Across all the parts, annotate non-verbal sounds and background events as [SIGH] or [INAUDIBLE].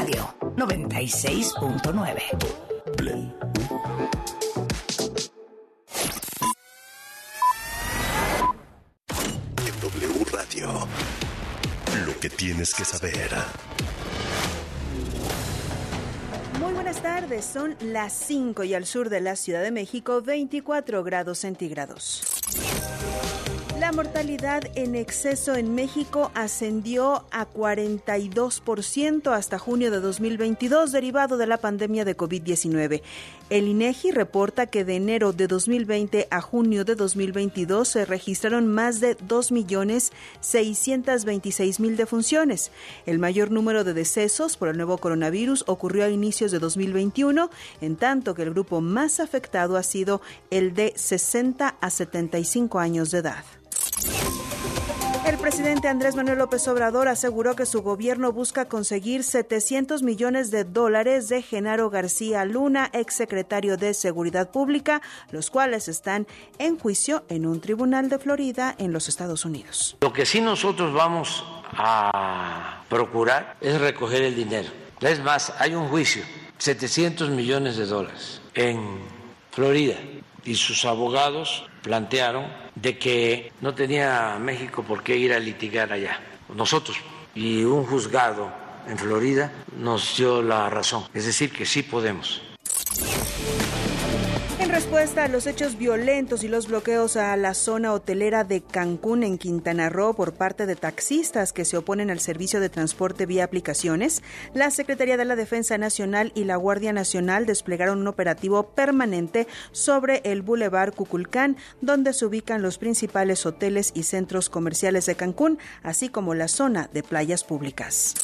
Radio 96.9. En W Radio. Lo que tienes que saber. Muy buenas tardes, son las 5 y al sur de la Ciudad de México 24 grados centígrados. La mortalidad en exceso en México ascendió a 42% hasta junio de 2022 derivado de la pandemia de COVID-19. El INEGI reporta que de enero de 2020 a junio de 2022 se registraron más de 2.626.000 defunciones. El mayor número de decesos por el nuevo coronavirus ocurrió a inicios de 2021, en tanto que el grupo más afectado ha sido el de 60 a 75 años de edad. El presidente Andrés Manuel López Obrador aseguró que su gobierno busca conseguir 700 millones de dólares de Genaro García Luna, exsecretario de Seguridad Pública, los cuales están en juicio en un tribunal de Florida en los Estados Unidos. Lo que sí nosotros vamos a procurar es recoger el dinero. Es más, hay un juicio, 700 millones de dólares en Florida y sus abogados plantearon de que no tenía México por qué ir a litigar allá, nosotros. Y un juzgado en Florida nos dio la razón, es decir, que sí podemos. En respuesta a los hechos violentos y los bloqueos a la zona hotelera de Cancún en Quintana Roo por parte de taxistas que se oponen al servicio de transporte vía aplicaciones, la Secretaría de la Defensa Nacional y la Guardia Nacional desplegaron un operativo permanente sobre el Boulevard Cuculcán, donde se ubican los principales hoteles y centros comerciales de Cancún, así como la zona de playas públicas.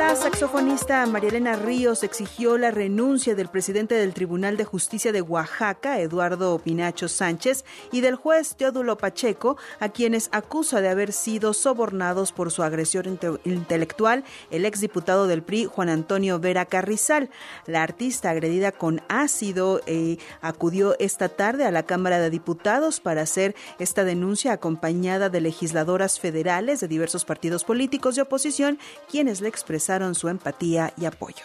La saxofonista Marielena Ríos exigió la renuncia del presidente del Tribunal de Justicia de Oaxaca, Eduardo Pinacho Sánchez, y del juez Teodulo Pacheco, a quienes acusa de haber sido sobornados por su agresión inte intelectual el exdiputado del PRI, Juan Antonio Vera Carrizal. La artista agredida con ácido eh, acudió esta tarde a la Cámara de Diputados para hacer esta denuncia acompañada de legisladoras federales de diversos partidos políticos de oposición, quienes le expresaron su empatía y apoyo.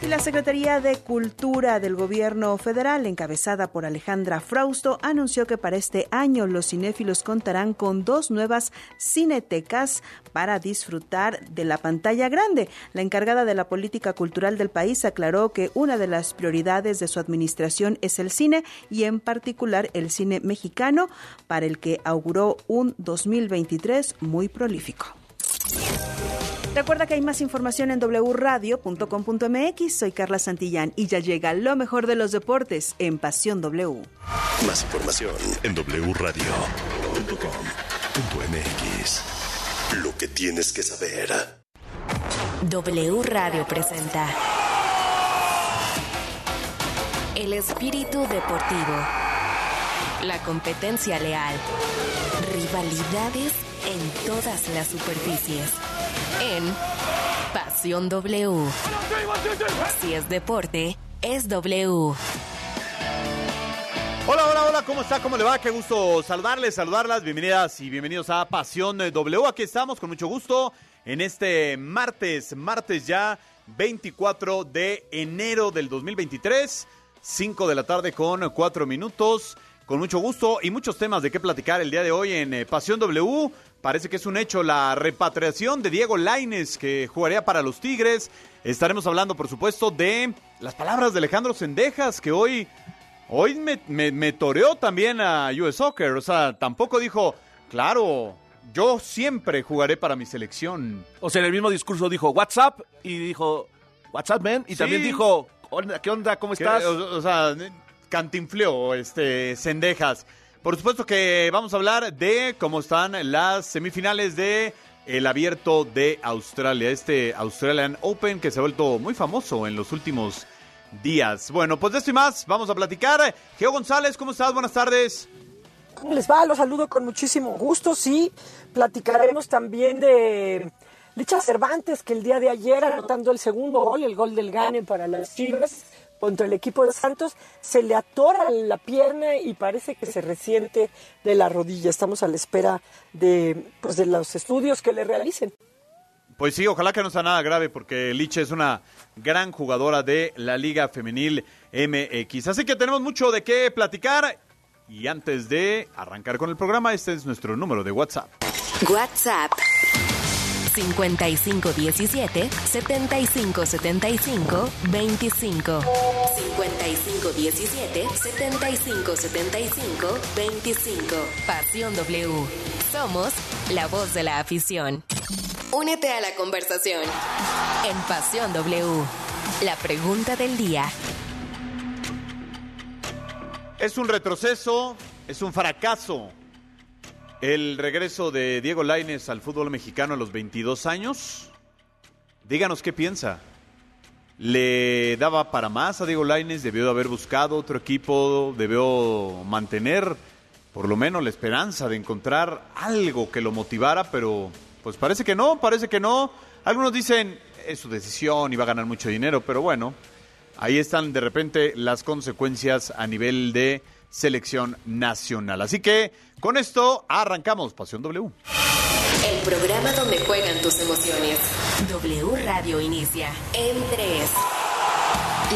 Y la Secretaría de Cultura del Gobierno Federal, encabezada por Alejandra Frausto, anunció que para este año los cinéfilos contarán con dos nuevas cinetecas para disfrutar de la pantalla grande. La encargada de la política cultural del país aclaró que una de las prioridades de su administración es el cine y en particular el cine mexicano, para el que auguró un 2023 muy prolífico. Recuerda que hay más información en wradio.com.mx. Soy Carla Santillán y ya llega lo mejor de los deportes en Pasión W. Más información en wradio.com.mx. Lo que tienes que saber. W Radio presenta El espíritu deportivo. La competencia leal. Rivalidades en todas las superficies. En Pasión W. Si es deporte, es W. Hola, hola, hola, ¿cómo está? ¿Cómo le va? Qué gusto saludarles, saludarlas. Bienvenidas y bienvenidos a Pasión W. Aquí estamos con mucho gusto en este martes, martes ya 24 de enero del 2023, 5 de la tarde con 4 minutos. Con mucho gusto y muchos temas de qué platicar el día de hoy en eh, Pasión W. Parece que es un hecho la repatriación de Diego Laines, que jugaría para los Tigres. Estaremos hablando, por supuesto, de las palabras de Alejandro Sendejas, que hoy, hoy me, me, me toreó también a US Soccer. O sea, tampoco dijo, claro, yo siempre jugaré para mi selección. O sea, en el mismo discurso dijo WhatsApp y dijo WhatsApp, man. Y Sí. también dijo, "Hola, ¿qué onda? ¿Cómo estás? O, o sea, cantinfleó este Sendejas. Por supuesto que vamos a hablar de cómo están las semifinales de el abierto de Australia, este Australian Open que se ha vuelto muy famoso en los últimos días. Bueno, pues de esto y más vamos a platicar. Geo González, ¿cómo estás? Buenas tardes. ¿Cómo les va? Los saludo con muchísimo gusto. Sí, platicaremos también de Licha Cervantes, que el día de ayer, anotando el segundo gol, el gol del Gane para las Chivas contra el equipo de Santos, se le atora la pierna y parece que se resiente de la rodilla. Estamos a la espera de, pues, de los estudios que le realicen. Pues sí, ojalá que no sea nada grave porque Liche es una gran jugadora de la Liga Femenil MX. Así que tenemos mucho de qué platicar. Y antes de arrancar con el programa, este es nuestro número de WhatsApp. WhatsApp 5517 7575 25 5517 7575 25 Pasión W. Somos la voz de la afición. Únete a la conversación en Pasión W. La pregunta del día. Es un retroceso, es un fracaso. El regreso de Diego Lainez al fútbol mexicano a los 22 años. Díganos qué piensa. ¿Le daba para más a Diego Lainez? ¿Debió de haber buscado otro equipo? ¿Debió mantener por lo menos la esperanza de encontrar algo que lo motivara? Pero pues parece que no, parece que no. Algunos dicen es su decisión y va a ganar mucho dinero, pero bueno, ahí están de repente las consecuencias a nivel de selección nacional. Así que con esto arrancamos Pasión W. El programa donde juegan tus emociones. W Radio inicia en 3.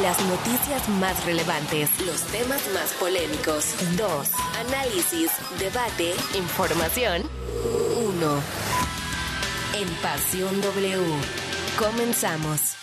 Las noticias más relevantes, los temas más polémicos. 2. Análisis, debate, información. 1. En Pasión W. Comenzamos.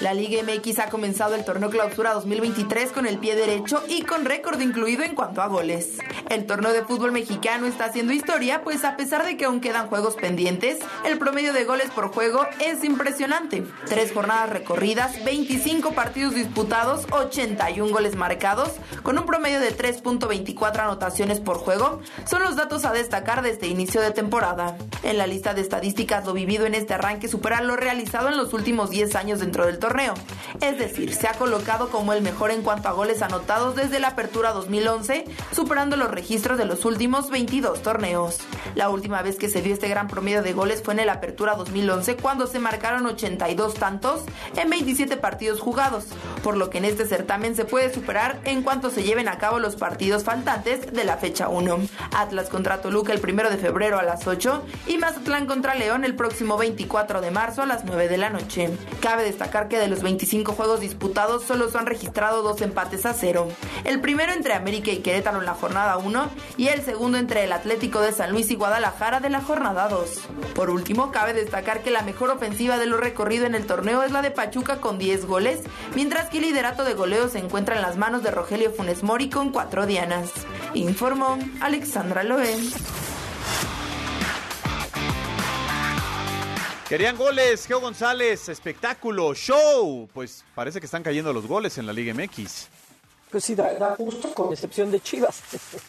La Liga MX ha comenzado el torneo clausura 2023 con el pie derecho y con récord incluido en cuanto a goles. El torneo de fútbol mexicano está haciendo historia, pues a pesar de que aún quedan juegos pendientes, el promedio de goles por juego es impresionante. Tres jornadas recorridas, 25 partidos disputados, 81 goles marcados, con un promedio de 3.24 anotaciones por juego, son los datos a destacar de este inicio de temporada. En la lista de estadísticas lo vivido en este arranque supera lo realizado en los últimos 10 años dentro del torneo. Es decir, se ha colocado como el mejor en cuanto a goles anotados desde la apertura 2011, superando los registros de los últimos 22 torneos. La última vez que se dio este gran promedio de goles fue en la apertura 2011 cuando se marcaron 82 tantos en 27 partidos jugados, por lo que en este certamen se puede superar en cuanto se lleven a cabo los partidos faltantes de la fecha 1. Atlas contra Toluca el 1 de febrero a las 8 y Mazatlán contra León el próximo 24 de marzo a las 9 de la noche. Cabe destacar que de los 25 juegos disputados solo se han registrado dos empates a cero. El primero entre América y Querétaro en la jornada 1 y el segundo entre el Atlético de San Luis y Guadalajara de la jornada 2. Por último, cabe destacar que la mejor ofensiva de lo recorrido en el torneo es la de Pachuca con 10 goles, mientras que el liderato de goleo se encuentra en las manos de Rogelio Funes Mori con 4 dianas. Informó Alexandra Loé. Querían goles, Geo González, espectáculo, show. Pues parece que están cayendo los goles en la Liga MX. Pues sí, da, da gusto, con excepción de Chivas,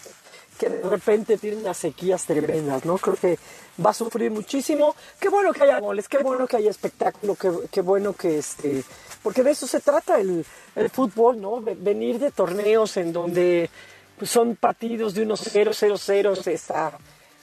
[LAUGHS] que de repente tienen unas sequías tremendas, ¿no? Creo que va a sufrir muchísimo. Qué bueno que haya goles, qué bueno que haya espectáculo, qué, bueno que este... Porque de eso se trata el, el fútbol, ¿no? Ve- Venir de torneos en donde pues, son partidos de unos 0 0 0 está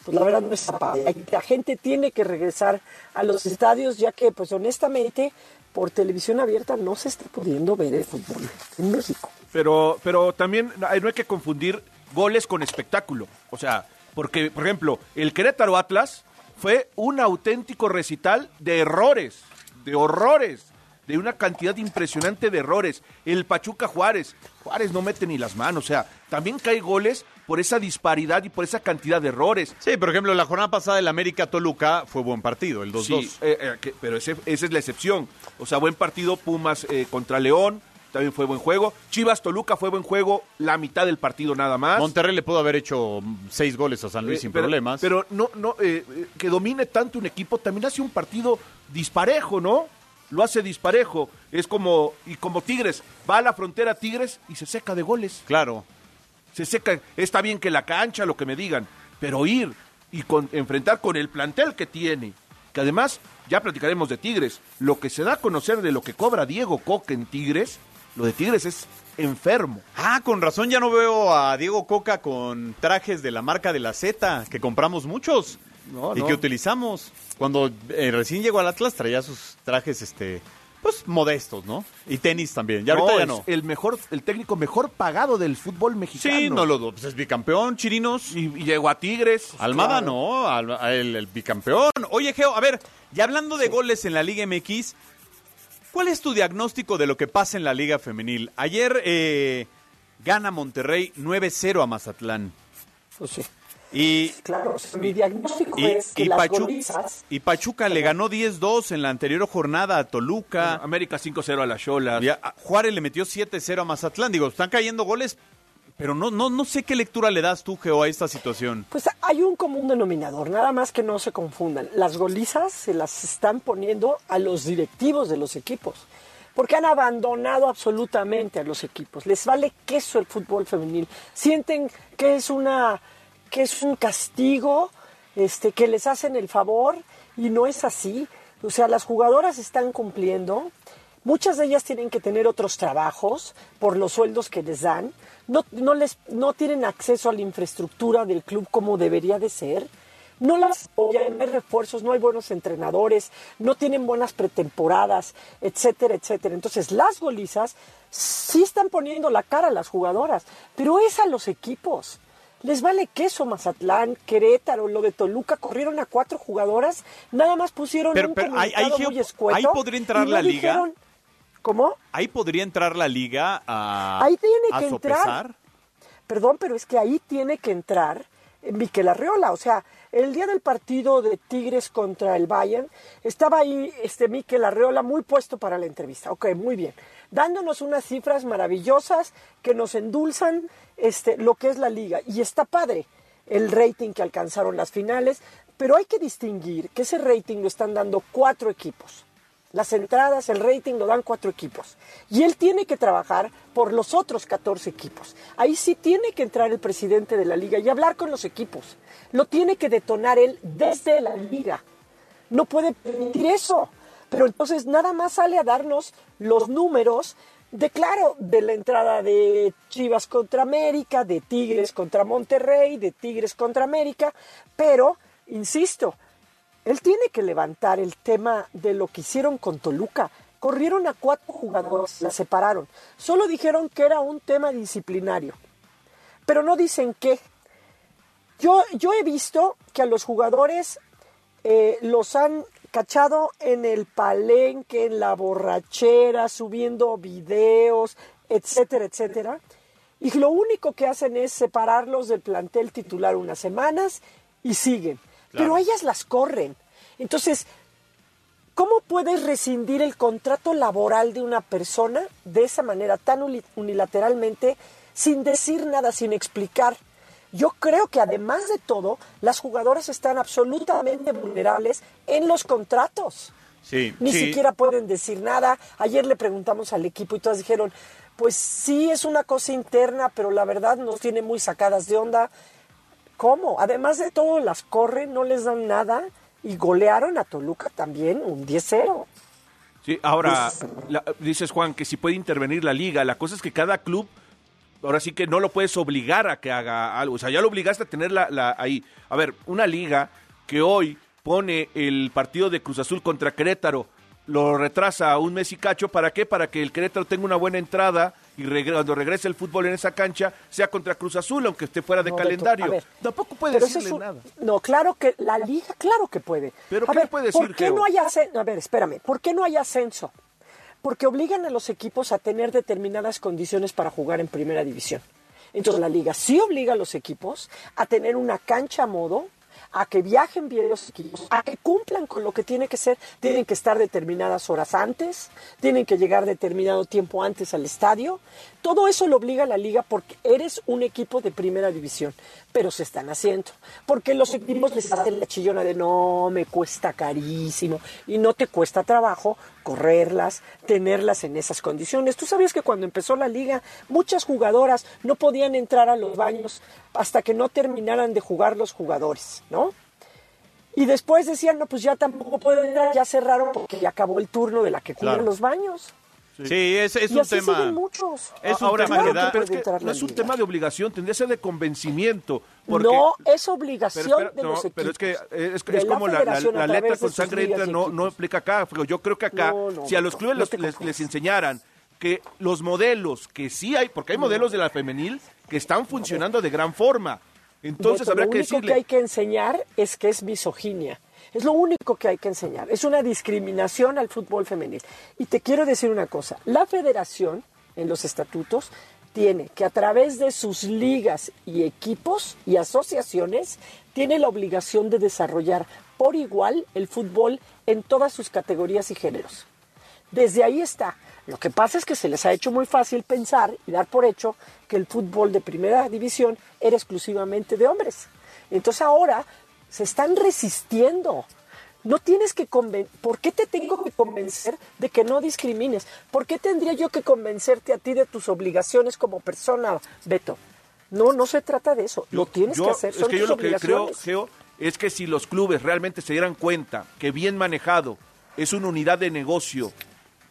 pues la verdad no está padre. La gente tiene que regresar a los estadios ya que pues honestamente por televisión abierta no se está pudiendo ver el fútbol en México. Pero, pero también no hay que confundir goles con espectáculo. O sea, porque, por ejemplo, el Querétaro Atlas fue un auténtico recital de errores, de horrores, de una cantidad impresionante de errores. El Pachuca Juárez, Juárez no mete ni las manos. O sea, también cae goles por esa disparidad y por esa cantidad de errores. Sí, por ejemplo, la jornada pasada del América Toluca fue buen partido, el 2-2. Sí, eh, eh, que- pero ese- esa es la excepción. O sea, buen partido Pumas eh, contra León, también fue buen juego. Chivas Toluca fue buen juego, la mitad del partido nada más. Monterrey le pudo haber hecho seis goles a San Luis Eh, sin pero- problemas. Pero no, no, eh, que domine tanto un equipo también hace un partido disparejo, ¿no? Lo hace disparejo. Es como, y como Tigres, va a la frontera Tigres y se seca de goles. Claro. Se seca, está bien que la cancha, lo que me digan, pero ir y con, enfrentar con el plantel que tiene, que además, ya platicaremos de Tigres, lo que se da a conocer de lo que cobra Diego Coca en Tigres, lo de Tigres es enfermo. Ah, con razón ya no veo a Diego Coca con trajes de la marca de la Z, que compramos muchos No, y no. que utilizamos. Cuando eh, recién llegó al Atlas traía sus trajes este pues modestos, ¿no? Y tenis también. Ya No, ahorita ya es no. el mejor, el técnico mejor pagado del fútbol mexicano. Sí, no lo dudo. Pues es bicampeón, Chirinos. Y, y llegó a Tigres. Almada Claro. no, al- a el, el bicampeón. Oye, Geo, a ver, y hablando de goles en la Liga MX, ¿cuál es tu diagnóstico de lo que pasa en la Liga Femenil? Ayer eh, gana Monterrey 9-0 a Mazatlán. Pues sí. Y, Claro, o sea, mi diagnóstico y, es que y las Pachu- golizas... y Pachuca le ganó 10-2 en la anterior jornada a Toluca. América 5-0 a las Cholas. Juárez le metió 7-0 a Mazatlán. Digo, están cayendo goles, pero no, no, no sé qué lectura le das tú, Geo, a esta situación. Pues hay un común denominador, nada más que no se confundan. Las golizas se las están poniendo a los directivos de los equipos, porque han abandonado absolutamente a los equipos. Les vale queso el fútbol femenil. Sienten que es una que es un castigo, este, que les hacen el favor y no es así. O sea, las jugadoras están cumpliendo. Muchas de ellas tienen que tener otros trabajos por los sueldos que les dan. No, les, no tienen acceso a la infraestructura del club como debería de ser. No las apoyan, no refuerzos, no hay buenos entrenadores, no tienen buenas pretemporadas, etcétera, etcétera. Entonces, las golizas sí están poniendo la cara a las jugadoras, pero es a los equipos. Les vale queso Mazatlán, Querétaro, lo de Toluca, corrieron a cuatro jugadoras, nada más pusieron Pero- un pero ahí- muy escueto ahí podría entrar la liga. dijeron- ¿Cómo? Ahí podría entrar la liga a, Ahí tiene que entrar. Perdón, pero es que ahí tiene que entrar Miquel Arreola. O sea, el día del partido de Tigres contra el Bayern, estaba ahí este Miquel Arreola muy puesto para la entrevista. Ok, muy bien. Dándonos unas cifras maravillosas que nos endulzan este, lo que es la liga. Y está padre el rating que alcanzaron las finales, pero hay que distinguir que ese rating lo están dando cuatro equipos. Las entradas, el rating lo dan cuatro equipos. Y él tiene que trabajar por los otros 14 equipos. Ahí sí tiene que entrar el presidente de la liga y hablar con los equipos. Lo tiene que detonar él desde la liga. No puede permitir eso. Pero entonces nada más sale a darnos los números de, claro, de la entrada de Chivas contra América, de Tigres contra Monterrey, de Tigres contra América. Pero, insisto, él tiene que levantar el tema de lo que hicieron con Toluca. Corrieron a cuatro jugadores, la separaron. Solo dijeron que era un tema disciplinario. Pero no dicen qué. Yo, yo he visto que a los jugadores eh, los han cachado en el palenque, en la borrachera, subiendo videos, etcétera, etcétera. Y lo único que hacen es separarlos del plantel titular unas semanas y siguen. Pero ellas las corren. Entonces, ¿cómo puedes rescindir el contrato laboral de una persona de esa manera, tan uni- unilateralmente, sin decir nada, sin explicar? Yo creo que además de todo, las jugadoras están absolutamente vulnerables en los contratos. Sí, Ni sí. siquiera pueden decir nada. Ayer le preguntamos al equipo y todas dijeron, pues sí es una cosa interna, pero la verdad nos tiene muy sacadas de onda. ¿Cómo? Además de todo, las corren, no les dan nada y golearon a Toluca también un 10-0. Sí, ahora, la- dices Juan que si puede intervenir la liga, la cosa es que cada club, ahora sí que no lo puedes obligar a que haga algo, o sea, ya lo obligaste a tenerla la, ahí. A ver, una liga que hoy pone el partido de Cruz Azul contra Querétaro, lo retrasa a un mes y cacho, ¿para qué? Para que el Querétaro tenga una buena entrada y regre- cuando regrese el fútbol en esa cancha sea contra Cruz Azul, aunque esté fuera de No, calendario. ver. Tampoco puede decirle es un- nada. No, claro que la liga, claro que puede. ¿Pero a qué ver, le puede ¿por decir, qué Geo? no hay ascenso? A ver, espérame, ¿por qué no hay ascenso? Porque obligan a los equipos a tener determinadas condiciones para jugar en primera división. Entonces la liga sí obliga a los equipos a tener una cancha a modo, a que viajen bien los equipos, a que cumplan con lo que tiene que ser. Tienen que estar determinadas horas antes, tienen que llegar determinado tiempo antes al estadio. Todo eso lo obliga a la liga porque eres un equipo de primera división, pero se están haciendo. Porque los equipos les hacen la chillona de no, me cuesta carísimo. Y no te cuesta trabajo correrlas, tenerlas en esas condiciones. Tú sabías que cuando empezó la liga, muchas jugadoras no podían entrar a los baños hasta que no terminaran de jugar los jugadores, ¿no? Y después decían, no, pues ya tampoco pueden entrar, ya cerraron porque ya acabó el turno de la que cubre Claro. los baños. Sí, es, es y un así tema. muchos. Es un Ahora, tema claro que da. que pero es que entrar a no es un liga. tema de obligación, tendría que ser de convencimiento. Porque, no, es pero, obligación de no, los equipos. pero es que es, de es como la, letra de con sangre entra, y no, no aplica acá. Pero yo creo que acá, No, no, si a los clubes no les, les- enseñaran que los modelos que sí hay, porque hay modelos de la femenil que están funcionando de gran forma. Entonces Beto, habrá lo que único decirle. que hay que enseñar es que es misoginia. Es lo único que hay que enseñar. Es una discriminación al fútbol femenil. Y te quiero decir una cosa. La federación, en los estatutos, tiene que a través de sus ligas y equipos y asociaciones, tiene la obligación de desarrollar por igual el fútbol en todas sus categorías y géneros. Desde ahí está. Lo que pasa es que se les ha hecho muy fácil pensar y dar por hecho que el fútbol de primera división era exclusivamente de hombres. Entonces ahora se están resistiendo. No tienes que convencer. ¿Por qué te tengo que convencer de que no discrimines? ¿Por qué tendría yo que convencerte a ti de tus obligaciones como persona, Beto? No, no se trata de eso. Lo tienes Yo- que hacer. Es Son que yo tus lo que creo, es que si los clubes realmente se dieran cuenta que bien manejado es una unidad de negocio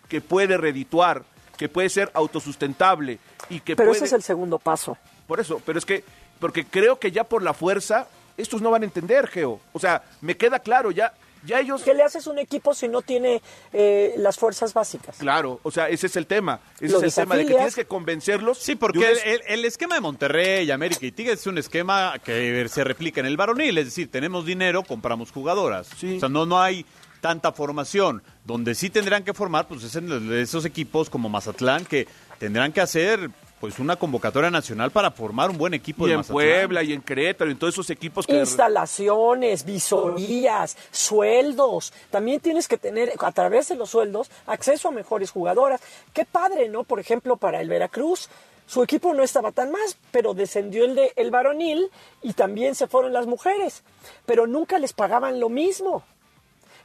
que puede redituar, que puede ser autosustentable y que Pero puede... ese es el segundo paso. Por eso, pero es que, porque creo que ya por la fuerza, estos no van a entender, Geo. O sea, me queda claro, ya, ya ellos... ¿Qué le haces a un equipo si no tiene eh, las fuerzas básicas? Claro, o sea, ese es el tema. Ese es el tema de que tienes que convencerlos. Sí, porque un el, es- el- el esquema de Monterrey, América y Tigres es un esquema que se replica en el varonil. Es decir, tenemos dinero, compramos jugadoras. Sí. O sea, no, no hay tanta formación. Donde sí tendrán que formar, pues es en esos equipos como Mazatlán que tendrán que hacer pues una convocatoria nacional para formar un buen equipo y de en Mazatlán. Puebla y en Querétaro y en todos esos equipos que... Instalaciones, visorías, sueldos. También tienes que tener, a través de los sueldos, acceso a mejores jugadoras. Qué padre, ¿no? Por ejemplo, para el Veracruz, su equipo no estaba tan más, pero descendió el, de, el varonil y también se fueron las mujeres. Pero nunca les pagaban lo mismo.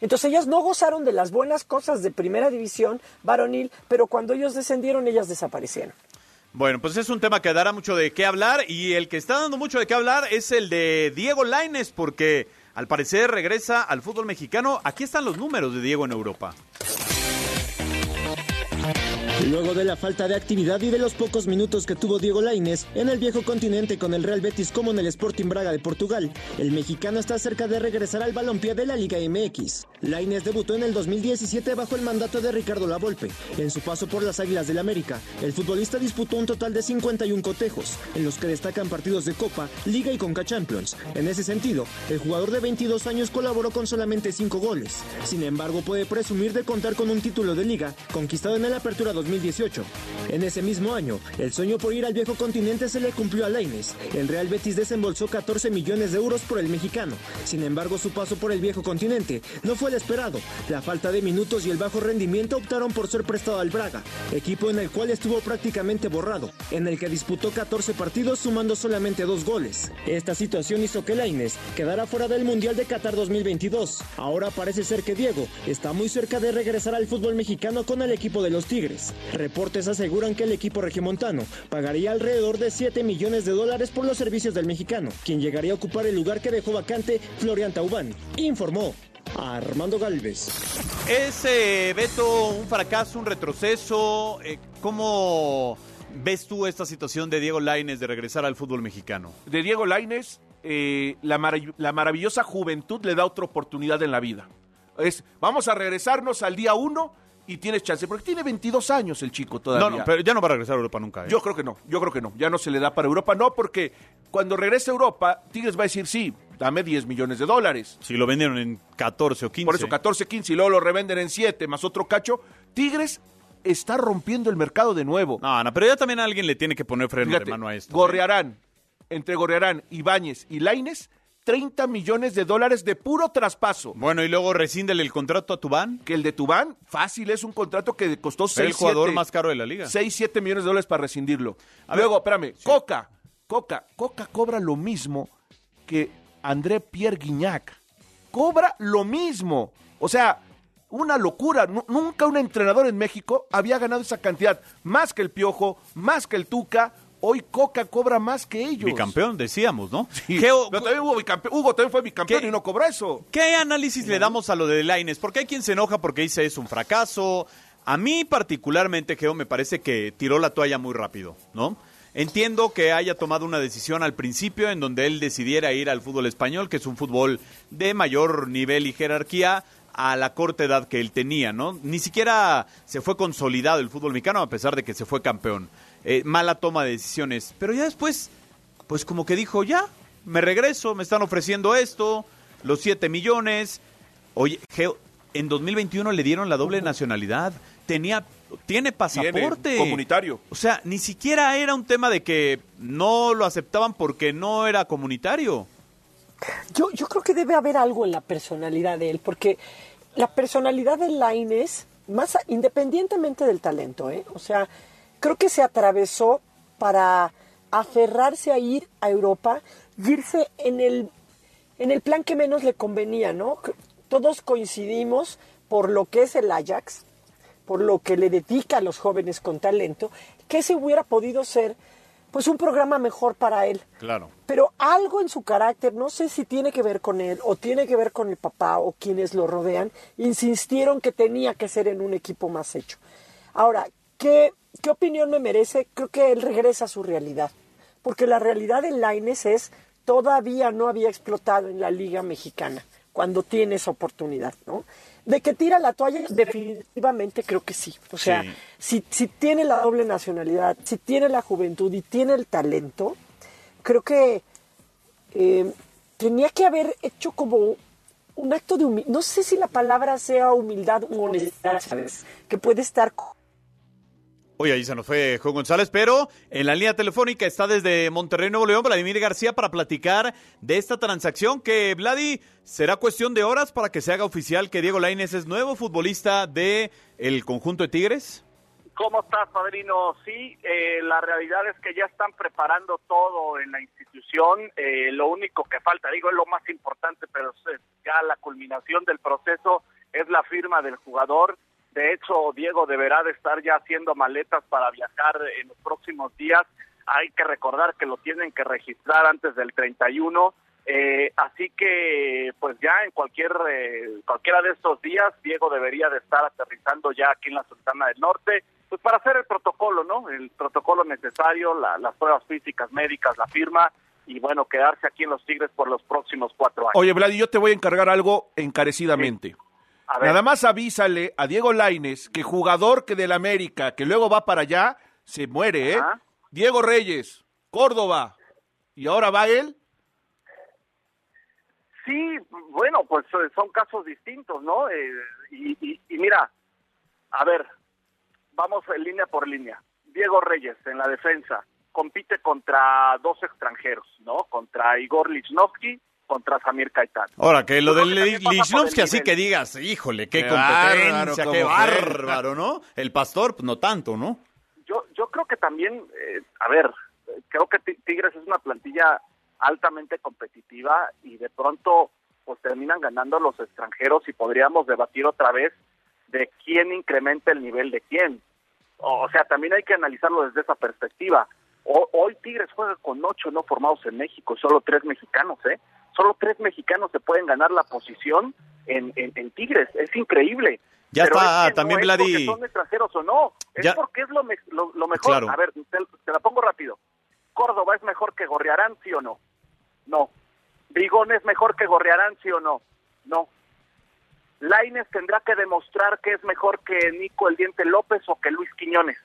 Entonces ellas no gozaron de las buenas cosas de primera división varonil, pero cuando ellos descendieron, ellas desaparecieron. Bueno, pues es un tema que dará mucho de qué hablar y el que está dando mucho de qué hablar es el de Diego Laines porque al parecer regresa al fútbol mexicano. Aquí están los números de Diego en Europa. Luego de la falta de actividad y de los pocos minutos que tuvo Diego Lainez en el viejo continente con el Real Betis como en el Sporting Braga de Portugal, el mexicano está cerca de regresar al balompié de la Liga MX. Lainez debutó en el 2017 bajo el mandato de Ricardo Lavolpe. En su paso por las Águilas del América, el futbolista disputó un total de 51 cotejos, en los que destacan partidos de Copa, Liga y Conca Champions. En ese sentido, el jugador de 22 años colaboró con solamente 5 goles. Sin embargo, puede presumir de contar con un título de liga conquistado en el Apertura 2018. En ese mismo año, el sueño por ir al viejo continente se le cumplió a Lainez. El Real Betis desembolsó 14 millones de euros por el mexicano. Sin embargo, su paso por el viejo continente no fue el esperado. La falta de minutos y el bajo rendimiento optaron por ser prestado al Braga, equipo en el cual estuvo prácticamente borrado, en el que disputó 14 partidos sumando solamente dos goles. Esta situación hizo que Lainez quedara fuera del Mundial de Qatar 2022. Ahora parece ser que Diego está muy cerca de regresar al fútbol mexicano con el equipo de los Tigres. Reportes aseguran que el equipo regiomontano pagaría alrededor de 7 millones de dólares por los servicios del mexicano, quien llegaría a ocupar el lugar que dejó vacante Florian Taubán, informó Armando Galvez. ¿Es, eh, Beto, un fracaso, un retroceso? Eh, ¿Cómo ves tú esta situación de Diego Laines de regresar al fútbol mexicano? de Diego Laines, eh, la, marav- la maravillosa juventud le da otra oportunidad en la vida. Es, vamos a regresarnos al día uno y tienes chance, porque tiene 22 años el chico todavía. No, no, pero ya no va a regresar a Europa nunca. ¿eh? Yo creo que no, yo creo que no, ya no se le da para Europa, no, porque cuando regrese a Europa, Tigres va a decir, sí, dame 10 millones de dólares. Si lo vendieron en 14 o 15. Por eso 14, 15 y luego lo revenden en 7 más otro cacho. Tigres está rompiendo el mercado de nuevo. No, no, pero ya también alguien le tiene que poner freno Fíjate, de mano a esto. ¿eh? Gorrearán, entre Gorrearán, Ibáñez y Laines, 30 millones de dólares de puro traspaso. Bueno, y luego rescíndele el contrato a Tubán. Que el de Tubán, fácil, es un contrato que costó 6, el jugador más caro de la liga. 6, 7 millones de dólares para rescindirlo. A Luego, ver, espérame, Coca, Coca, Coca cobra lo mismo que André Pierre Guignac. Cobra lo mismo. O sea, una locura. Nu- nunca un entrenador en México había ganado esa cantidad. Más que el Piojo, más que el Tuca. Hoy Coca cobra más que ellos. Bicampeón, decíamos, ¿no? Sí. ¿Qué, Pero también hubo bicampeón. Hugo también fue bicampeón ¿Qué? y no cobró eso. qué análisis le damos a lo de Laines? Porque hay quien se enoja porque dice es un fracaso. A mí particularmente, Geo, me parece que tiró la toalla muy rápido, ¿no? Entiendo que haya tomado una decisión al principio en donde él decidiera ir al fútbol español, que es un fútbol de mayor nivel y jerarquía, a la corta edad que él tenía, ¿no? Ni siquiera se fue consolidado el fútbol mexicano a pesar de que se fue campeón. Eh, mala toma de decisiones. Pero ya después, pues como que dijo, ya, me regreso, me están ofreciendo esto, los 7 millones. Oye, Geo, en 2021 le dieron la doble nacionalidad. Tenía tiene pasaporte Tiene, comunitario. O sea, ni siquiera era un tema de que no lo aceptaban porque no era comunitario. Yo, yo creo que debe haber algo en la personalidad de él, porque la personalidad de Laines, más independientemente del talento, ¿eh? o sea, creo que se atravesó para aferrarse a ir a Europa y irse en el, en el plan que menos le convenía, ¿no? Todos coincidimos por lo que es el Ajax, por lo que le dedica a los jóvenes con talento, que ese hubiera podido ser pues un programa mejor para él. Claro. Pero algo en su carácter, no sé si tiene que ver con él o tiene que ver con el papá o quienes lo rodean, insistieron que tenía que ser en un equipo más hecho. Ahora, ¿qué, qué opinión me merece? Creo que él regresa a su realidad. Porque la realidad de Laines es todavía no había explotado en la Liga Mexicana cuando tiene esa oportunidad, ¿no? De que tira la toalla, definitivamente creo que sí. O sea, Sí. si, si tiene la doble nacionalidad, si tiene la juventud y tiene el talento, creo que eh, tenía que haber hecho como un acto de humildad. No sé si la palabra sea humildad u honestidad, ¿sabes? Que puede estar. Oye, ahí se nos fue Juan González, pero en la línea telefónica está desde Monterrey, Nuevo León, Vladimir García para platicar de esta transacción que, Vladi, será cuestión de horas para que se haga oficial que Diego Lainez es nuevo futbolista de el conjunto de Tigres. ¿Cómo estás, padrino? Sí, eh, la realidad es que ya están preparando todo en la institución. Eh, lo único que falta, digo, es lo más importante, pero ya la culminación del proceso es la firma del jugador. De hecho, Diego deberá de estar ya haciendo maletas para viajar en los próximos días. Hay que recordar que lo tienen que registrar antes del 31. Eh, así que, pues ya en cualquier eh, cualquiera de estos días, Diego debería de estar aterrizando ya aquí en la Sultana del Norte, pues para hacer el protocolo, ¿no? El protocolo necesario, la- las pruebas físicas, médicas, la firma y bueno, quedarse aquí en los Tigres por los próximos cuatro años. Oye, Vladi, yo te voy a encargar algo encarecidamente. A ver. Nada más avísale a Diego Laines que jugador que del América, que luego va para allá, se muere, ¿eh? Ajá. Diego Reyes, Córdoba, y ahora va él. Sí, bueno, pues eh, son casos distintos, ¿no? Eh, y, y- y mira, a ver, vamos en línea por línea. Diego Reyes en la defensa compite contra dos extranjeros, ¿no? Contra Igor Lichnowsky, contra Samir Caetano. Ahora, que lo del Lichnowsky así que digas, híjole, qué, Qué competencia, bárbaro, qué bárbaro, ¿no? El pastor, pues no tanto, ¿no? Yo, yo creo que también, eh, a ver, creo que Ti- Tigres es una plantilla altamente competitiva y de pronto pues terminan ganando los extranjeros y podríamos debatir otra vez de quién incrementa el nivel de quién. O, o sea, también hay que analizarlo desde esa perspectiva. O- hoy Tigres juega con ocho no formados en México, solo tres mexicanos, ¿eh? Solo tres mexicanos se pueden ganar la posición en, en, en Tigres, es increíble. Ya Pero está, es que también, no es Vladi. son extranjeros o no, es Ya- porque es lo, me- lo, lo mejor. Claro. A ver, te, te la pongo rápido. ¿Córdoba es mejor que Gorriarán, sí o no? No. ¿Vigón es mejor que Gorriarán, sí o no? No. Laines tendrá que demostrar que es mejor que Nico El Diente López o que Luis Quiñones.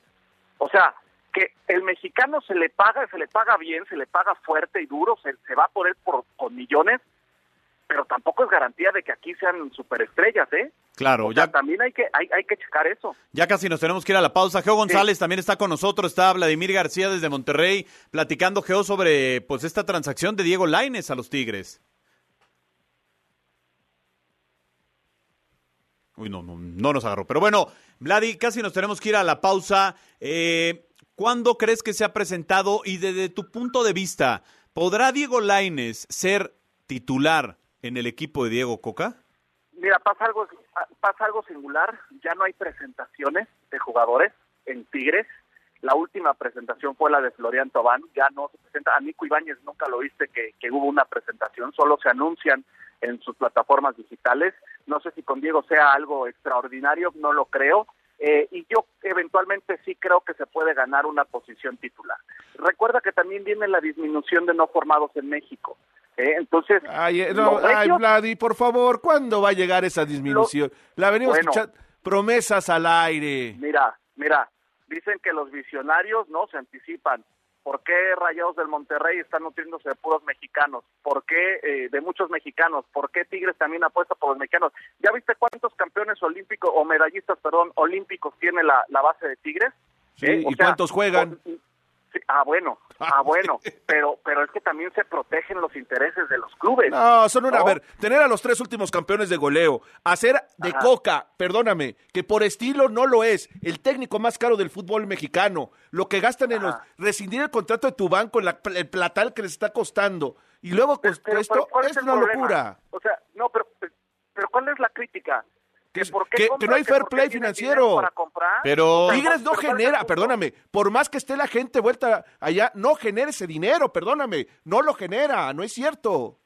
O sea, que el mexicano se le paga, se le paga bien, se le paga fuerte y duro, se, se va por él por, con millones, pero tampoco es garantía de que aquí sean superestrellas, ¿eh? Claro, O sea, ya, también hay que, hay, hay que checar eso. ya casi nos tenemos que ir a la pausa. Geo González también está con nosotros, está Vladimir García desde Monterrey, platicando, Geo, sobre pues esta transacción de Diego Laines a los Tigres. Uy, no, no, no nos agarró. Pero bueno, Vladi, casi nos tenemos que ir a la pausa. Eh, ¿Cuándo crees que se ha presentado y desde tu punto de vista, ¿podrá Diego Laines ser titular en el equipo de Diego Coca? Mira, pasa algo, pasa algo singular. Ya no hay presentaciones de jugadores en Tigres. La última presentación fue la de Florian Tobán. Ya no se presenta. A Nico Ibáñez nunca lo viste que, que hubo una presentación. Solo se anuncian en sus plataformas digitales. No sé si con Diego sea algo extraordinario, no lo creo. Eh, y yo eventualmente sí creo que se puede ganar una posición titular. Recuerda que también viene la disminución de no formados en México. ¿eh? Entonces, Ay, eh, no, ay, Vladi, por favor, ¿cuándo va a llegar esa disminución? La venimos Bueno. escuchando. Promesas al aire. Mira, mira, dicen que los visionarios no se anticipan. ¿Por qué Rayados del Monterrey están nutriéndose de puros mexicanos? ¿Por qué eh, de muchos mexicanos? ¿Por qué Tigres también apuesta por los mexicanos? ¿Ya viste cuántos campeones olímpicos o medallistas, perdón, olímpicos tiene la, la base de Tigres? Sí, Eh, ¿y sea, cuántos juegan? o- sí, ah, bueno, ah, bueno, pero, pero es que también se protegen los intereses de los clubes. No, son una. ¿no? A ver, tener a los tres últimos campeones de goleo, hacer de Ajá. Coca, perdóname, que por estilo no lo es, el técnico más caro del fútbol mexicano, lo que gastan en los. Rescindir el contrato de tu banco, la- el platal que les está costando, y luego Pero- esto, pero ¿cuál es una problema? locura. O sea, no, pero, pero ¿cuál es la crítica? Que, que- que no hay fair play financiero. para? Pero- Tigres no pero ¿cuál es el genera, perdóname, por más que esté la gente vuelta allá, no genera ese dinero, perdóname, no lo genera, no es cierto.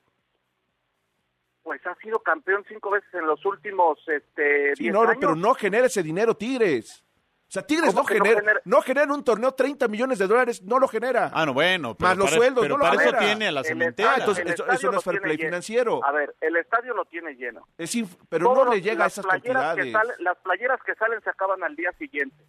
Pues ha sido campeón cinco veces en los últimos este, Sí, 10 no, no, años. pero no genera ese dinero Tigres. O sea, Tigres ¿Cómo no que no genera, genera? no genera en un torneo 30 millones de dólares, no lo genera. Ah, no, bueno. Pero Más los para, sueldos, pero no lo para eso genera. tiene a la El cementera. Ah, entonces eso, no es fair play lleno. financiero. A ver, el estadio lo tiene lleno. Es inf- pero Todos no le llega a esas que cantidades. salen- las playeras que salen se acaban al día siguiente.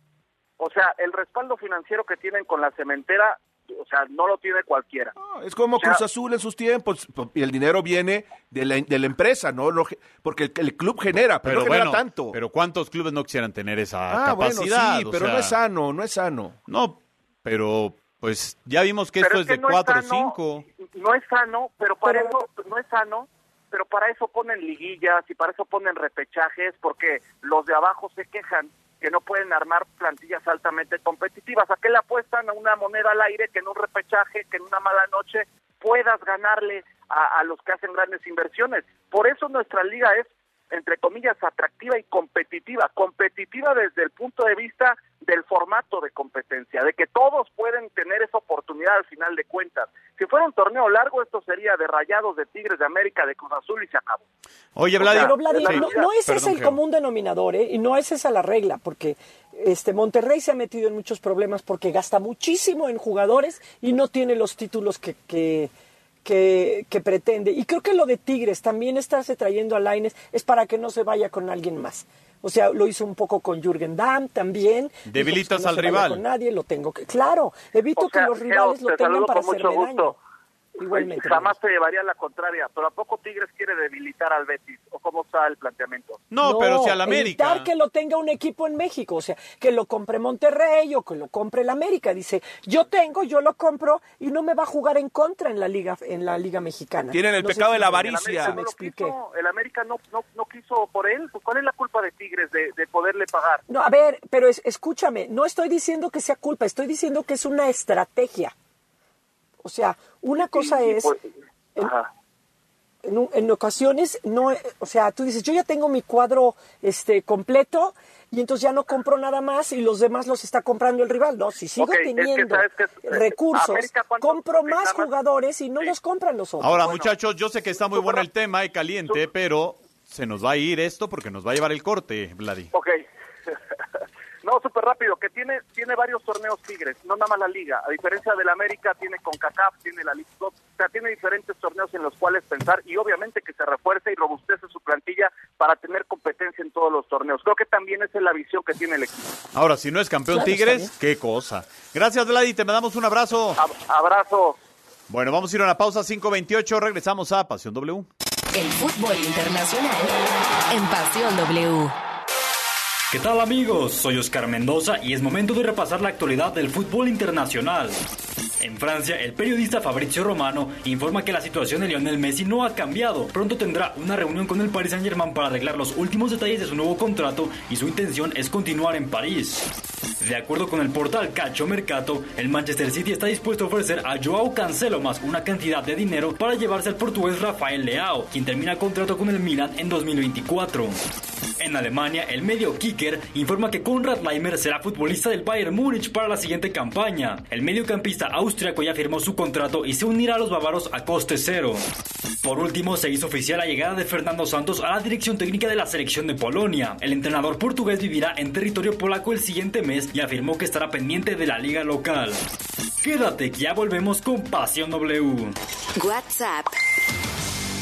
O sea, el respaldo financiero que tienen con la cementera, o sea, no lo tiene cualquiera. No, es como O sea, Cruz Azul en sus tiempos, y el dinero viene de la, de la empresa, no Lo ge- porque el, el club genera, pero, Pero no genera bueno, tanto. pero ¿cuántos clubes no quisieran tener esa ah, bueno, capacidad? sí, pero sea, no es sano, no es sano. No, pero pues ya vimos que Pero esto es, de que no es 4 o sano, 5. No es sano, pero para Pero- eso no es sano, pero para eso ponen liguillas y para eso ponen repechajes porque los de abajo se quejan que no pueden armar plantillas altamente competitivas. ¿A qué le apuestan a una moneda al aire que en un repechaje, que en una mala noche puedas ganarle a, a los que hacen grandes inversiones? Por eso nuestra liga es entre comillas, atractiva y competitiva. Competitiva desde el punto de vista del formato de competencia, de que todos pueden tener esa oportunidad al final de cuentas. Si fuera un torneo largo, esto sería de Rayados, de Tigres, de América, de Cruz Azul y se acabó. Oye, O sea, Vladi. Sí. no, no ese es el Geo. común denominador, ¿eh? Y no es esa la regla, porque este Monterrey se ha metido en muchos problemas porque gasta muchísimo en jugadores y no tiene los títulos que, que, que, que pretende. Y creo que lo de Tigres, también estarse trayendo a Laines, es para que no se vaya con alguien más. O sea, lo hizo un poco con Jürgen Damm también. Dijo, Debilitas pues, no al rival. Con nadie, lo tengo que. Claro, evito O sea, que los Geo, rivales lo te tengan para mucho hacerme gusto. daño. Igualmente. Jamás te llevaría la contraria, pero ¿a poco Tigres quiere debilitar al Betis? ¿O cómo está el planteamiento? No, pero si al América. evitar que lo tenga un equipo en México, o sea, que lo compre Monterrey o que lo compre el América. Dice, yo tengo, yo lo compro y no me va a jugar en contra en la liga, en la liga mexicana. Tienen el No pecado si de la avaricia. El América me no lo expliqué. quiso, el América no, no, no quiso por él. Pues, ¿Cuál es la culpa de Tigres de, de poderle pagar? No, a ver, pero es- escúchame, no estoy diciendo que sea culpa, estoy diciendo que es una estrategia. O sea, una cosa es, pues- en- Ajá. en, un- en ocasiones, no, o sea, tú dices, yo ya tengo mi cuadro este completo y entonces ya no compro nada más y los demás los está comprando el rival. No, si sigo Ok, es que teniendo que, eh, recursos, América, ¿cuántos compro más jugadores y no Sí. los compran los otros. Ahora, Bueno, muchachos, yo sé que está muy bueno el tema y caliente, pero se nos va a ir esto porque nos va a llevar el corte, Vladi. Ok. No, súper rápido, que tiene tiene varios torneos Tigres, no nada más la Liga. A diferencia del América, tiene CONCACAF, tiene la Liga. O sea, tiene diferentes torneos en los cuales pensar y obviamente que se refuerce y robustece su plantilla para tener competencia en todos los torneos. Creo que también esa es la visión que tiene el equipo. Ahora, si no es campeón Claro, Tigres, qué cosa. Gracias, Vladi, te damos un abrazo. Ab- abrazo. Bueno, vamos a ir a una pausa 5.28, regresamos a Pasión W. El fútbol internacional en Pasión W. ¿Qué tal amigos? Soy Oscar Mendoza y es momento de repasar la actualidad del fútbol internacional. En Francia, el periodista Fabrizio Romano informa que la situación de Lionel Messi no ha cambiado. Pronto tendrá una reunión con el Paris Saint-Germain para arreglar los últimos detalles de su nuevo contrato y su intención es continuar en París. De acuerdo con el portal Calcio Mercato, el Manchester City está dispuesto a ofrecer a Joao Cancelo más una cantidad de dinero para llevarse al portugués Rafael Leao, quien termina contrato con el Milan en 2024. En Alemania, el medio Kicker Informa que Konrad Leimer será futbolista del Bayern Múnich para la siguiente campaña. El mediocampista austriaco ya firmó su contrato y se unirá a los bávaros a coste cero. Por último, se hizo oficial la llegada de Fernando Santos a la dirección técnica de la selección de Polonia. El entrenador portugués vivirá en territorio polaco el siguiente mes y afirmó que estará pendiente de la liga local. Quédate que ya volvemos con Pasión W. WhatsApp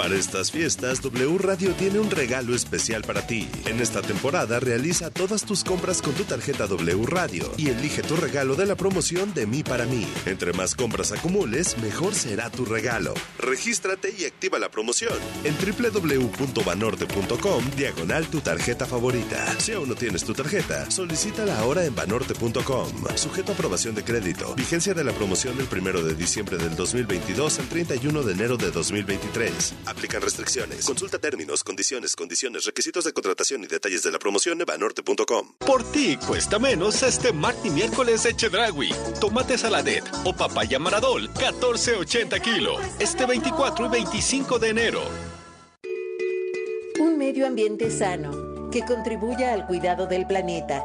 Para estas fiestas, W Radio tiene un regalo especial para ti. En esta temporada realiza todas tus compras con tu tarjeta W Radio y elige tu regalo de la promoción de mí para mí. Entre más compras acumules, mejor será tu regalo. Regístrate y activa la promoción en www.banorte.com diagonal tu tarjeta favorita. Si aún no tienes tu tarjeta, solicítala ahora en banorte.com. Sujeto a aprobación de crédito. Vigencia de la promoción del 1 de diciembre del 2022 al 31 de enero de 2023. Aplican restricciones. Consulta términos, condiciones, condiciones, requisitos de contratación y detalles de la promoción en banorte.com. Por ti cuesta menos este martes y miércoles de Chedragui. Tomate saladet o papaya maradol, 14.80 kilo. Este 24 y 25 de enero. Un medio ambiente sano que contribuya al cuidado del planeta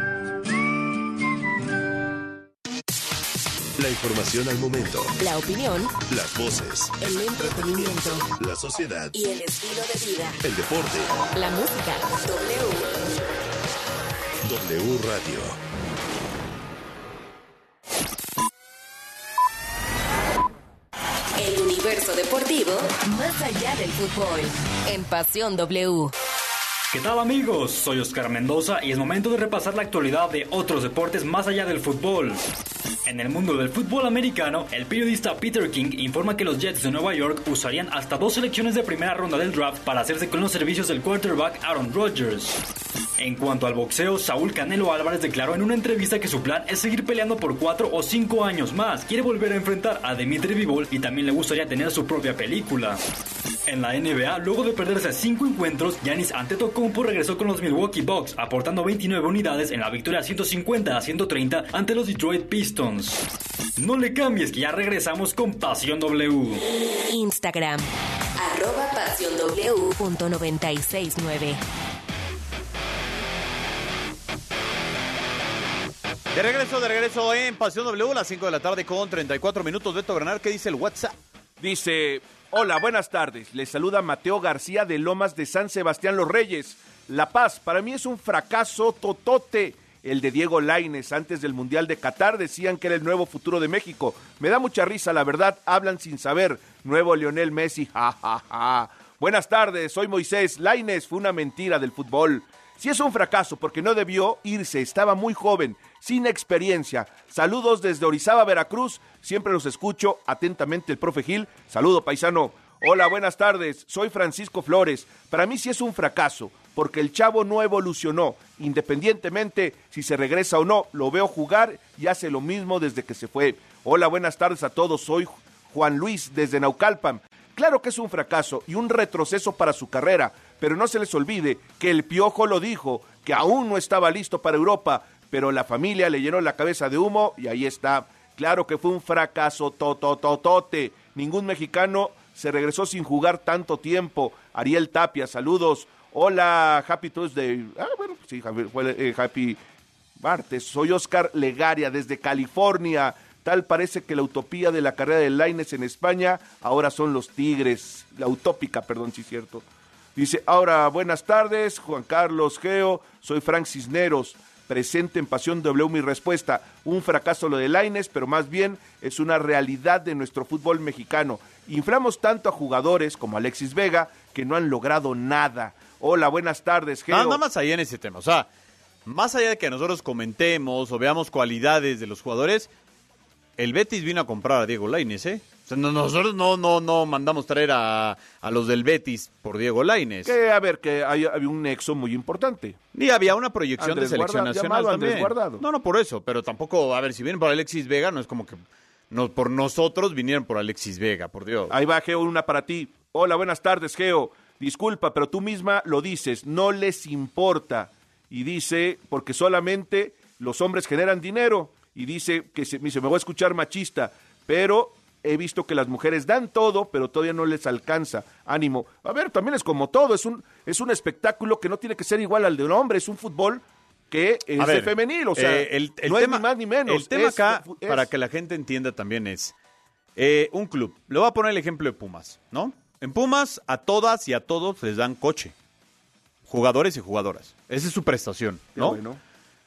La información al momento. La opinión. Las voces. El entretenimiento. La sociedad. Y el estilo de vida. El deporte. La música. W. W Radio. El universo deportivo más allá del fútbol. En Pasión W. ¿Qué tal amigos? Soy Oscar Mendoza y es momento de repasar la actualidad de otros deportes más allá del fútbol. En el mundo del fútbol americano, el periodista Peter King informa que los Jets de Nueva York usarían hasta dos selecciones de primera ronda del draft para hacerse con los servicios del quarterback Aaron Rodgers. En cuanto al boxeo, Saúl Canelo Álvarez declaró en una entrevista que su plan es seguir peleando por cuatro o cinco años más. Quiere volver a enfrentar a Dimitri Vivol y también le gustaría tener su propia película. En la NBA, luego de perderse cinco encuentros, Giannis Antetokounmpo regresó con los Milwaukee Bucks, aportando 29 unidades en la victoria 150 a 130 ante los Detroit Pistons. No le cambies que ya regresamos con Pasión W. Instagram, arroba pasión W.969. De regreso, de regreso en Pasión W, las 5 de la tarde con 34 minutos. Beto Bernal, ¿qué dice el WhatsApp? Dice, hola, buenas tardes. Les saluda Mateo García de Lomas de San Sebastián Los Reyes. La Paz, para mí es un fracaso totote. El de Diego Laines antes del Mundial de Qatar decían que era el nuevo futuro de México. Me da mucha risa, la verdad, hablan sin saber. Nuevo Lionel Messi, ja, ja, ja. Buenas tardes, soy Moisés. Laines fue una mentira del fútbol. Si es un fracaso porque no debió irse, estaba muy joven, sin experiencia. Saludos desde Orizaba, Veracruz. Siempre los escucho atentamente el profe Gil. Saludo, paisano. Hola, buenas tardes. Soy Francisco Flores. Para mí sí es un fracaso porque el chavo no evolucionó. Independientemente si se regresa o no, lo veo jugar y hace lo mismo desde que se fue. Hola, buenas tardes a todos. Soy Juan Luis desde Naucalpan. Claro que es un fracaso y un retroceso para su carrera, pero no se les olvide que el Piojo lo dijo, que aún no estaba listo para Europa, pero la familia le llenó la cabeza de humo y ahí está. Claro que fue un fracaso totototote. Ningún mexicano se regresó sin jugar tanto tiempo. Ariel Tapia, saludos. Hola, Happy Tuesday. Ah, bueno, sí, eh, Happy Martes. Soy Oscar Legaria desde California. Tal parece que la utopía de la carrera de Laines en España ahora son los Tigres. La utópica, perdón, sí es cierto. Dice, ahora, buenas tardes, Juan Carlos Geo, soy Frank Cisneros, presente en Pasión W mi respuesta. Un fracaso lo de Laines, pero más bien es una realidad de nuestro fútbol mexicano. Inflamos tanto a jugadores como Alexis Vega que no han logrado nada. Hola, buenas tardes, Geo. Nada más allá en ese tema, o sea, más allá de que nosotros comentemos o veamos cualidades de los jugadores, el Betis vino a comprar a Diego Laines, ¿eh? Nosotros no, no, no mandamos traer a, a los del Betis por Diego Laines. Que, a ver, que hay, había un nexo muy importante. Y había una proyección Andrés de selección Guarda- nacional también. Guardado. No, no por eso, pero tampoco, a ver, si vienen por Alexis Vega, no es como que no, por nosotros vinieron por Alexis Vega, por Dios. Ahí va, Geo, una para ti. Hola, buenas tardes, Geo. Disculpa, pero tú misma lo dices, no les importa. Y dice, porque solamente los hombres generan dinero. Y dice que se, me dice, me voy a escuchar machista, pero he visto que las mujeres dan todo, pero todavía no les alcanza. Ánimo. A ver, también es como todo, es un, es un espectáculo que no tiene que ser igual al de un hombre, es un fútbol que es de ver, femenil, o sea, eh, el, el no tema, es ni más ni menos. El tema es- acá, es- para que la gente entienda también, es eh, un club. Le voy a poner el ejemplo de Pumas, ¿no? En Pumas, a todas y a todos les dan coche. Jugadores y jugadoras. Esa es su prestación, ¿no? bueno.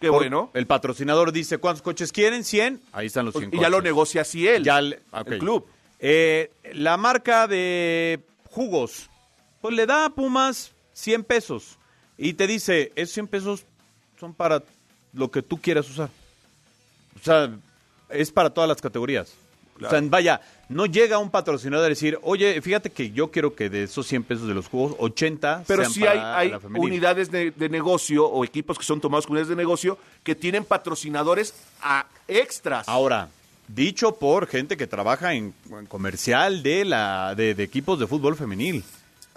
Qué Por- bueno. El patrocinador dice, ¿cuántos coches quieren? 100. Ahí están los 100 Y ya lo coches. negocia así él, Ya le- ok. el club. Eh, la marca de jugos, pues le da a Pumas 100 pesos y te dice, esos 100 pesos son para lo que tú quieras usar. O sea, es para todas las categorías. O sea, vaya, no llega un patrocinador a decir, oye, fíjate que yo quiero que de esos 100 pesos de los jugos, 80 Pero sean sí hay, para hay la unidades de, de negocio o equipos que son tomados como unidades de negocio que tienen patrocinadores a extras. Ahora, dicho por gente que trabaja en, en comercial de, la, de, de equipos de fútbol femenil.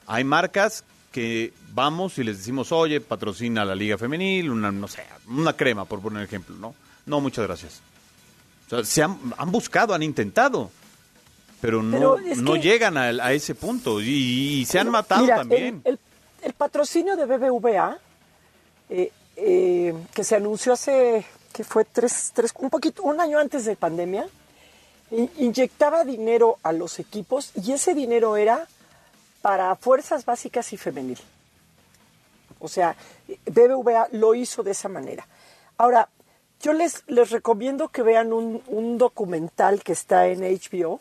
Hay marcas que vamos y les decimos, oye, patrocina la liga femenil, una, no sé, una crema, por poner ejemplo, ¿no? No, muchas gracias. O sea, se han, han buscado, han intentado, pero no, Pero es no llegan a, a ese punto y, y se han matado Mira, también. El, el- el patrocinio de BBVA, eh, eh, que se anunció hace, que fue tres, tres, un poquito, un año antes de pandemia, inyectaba dinero a los equipos y ese dinero era para fuerzas básicas y femenil. O sea, BBVA lo hizo de esa manera. Ahora, yo les, les recomiendo que vean un, un documental que está en HBO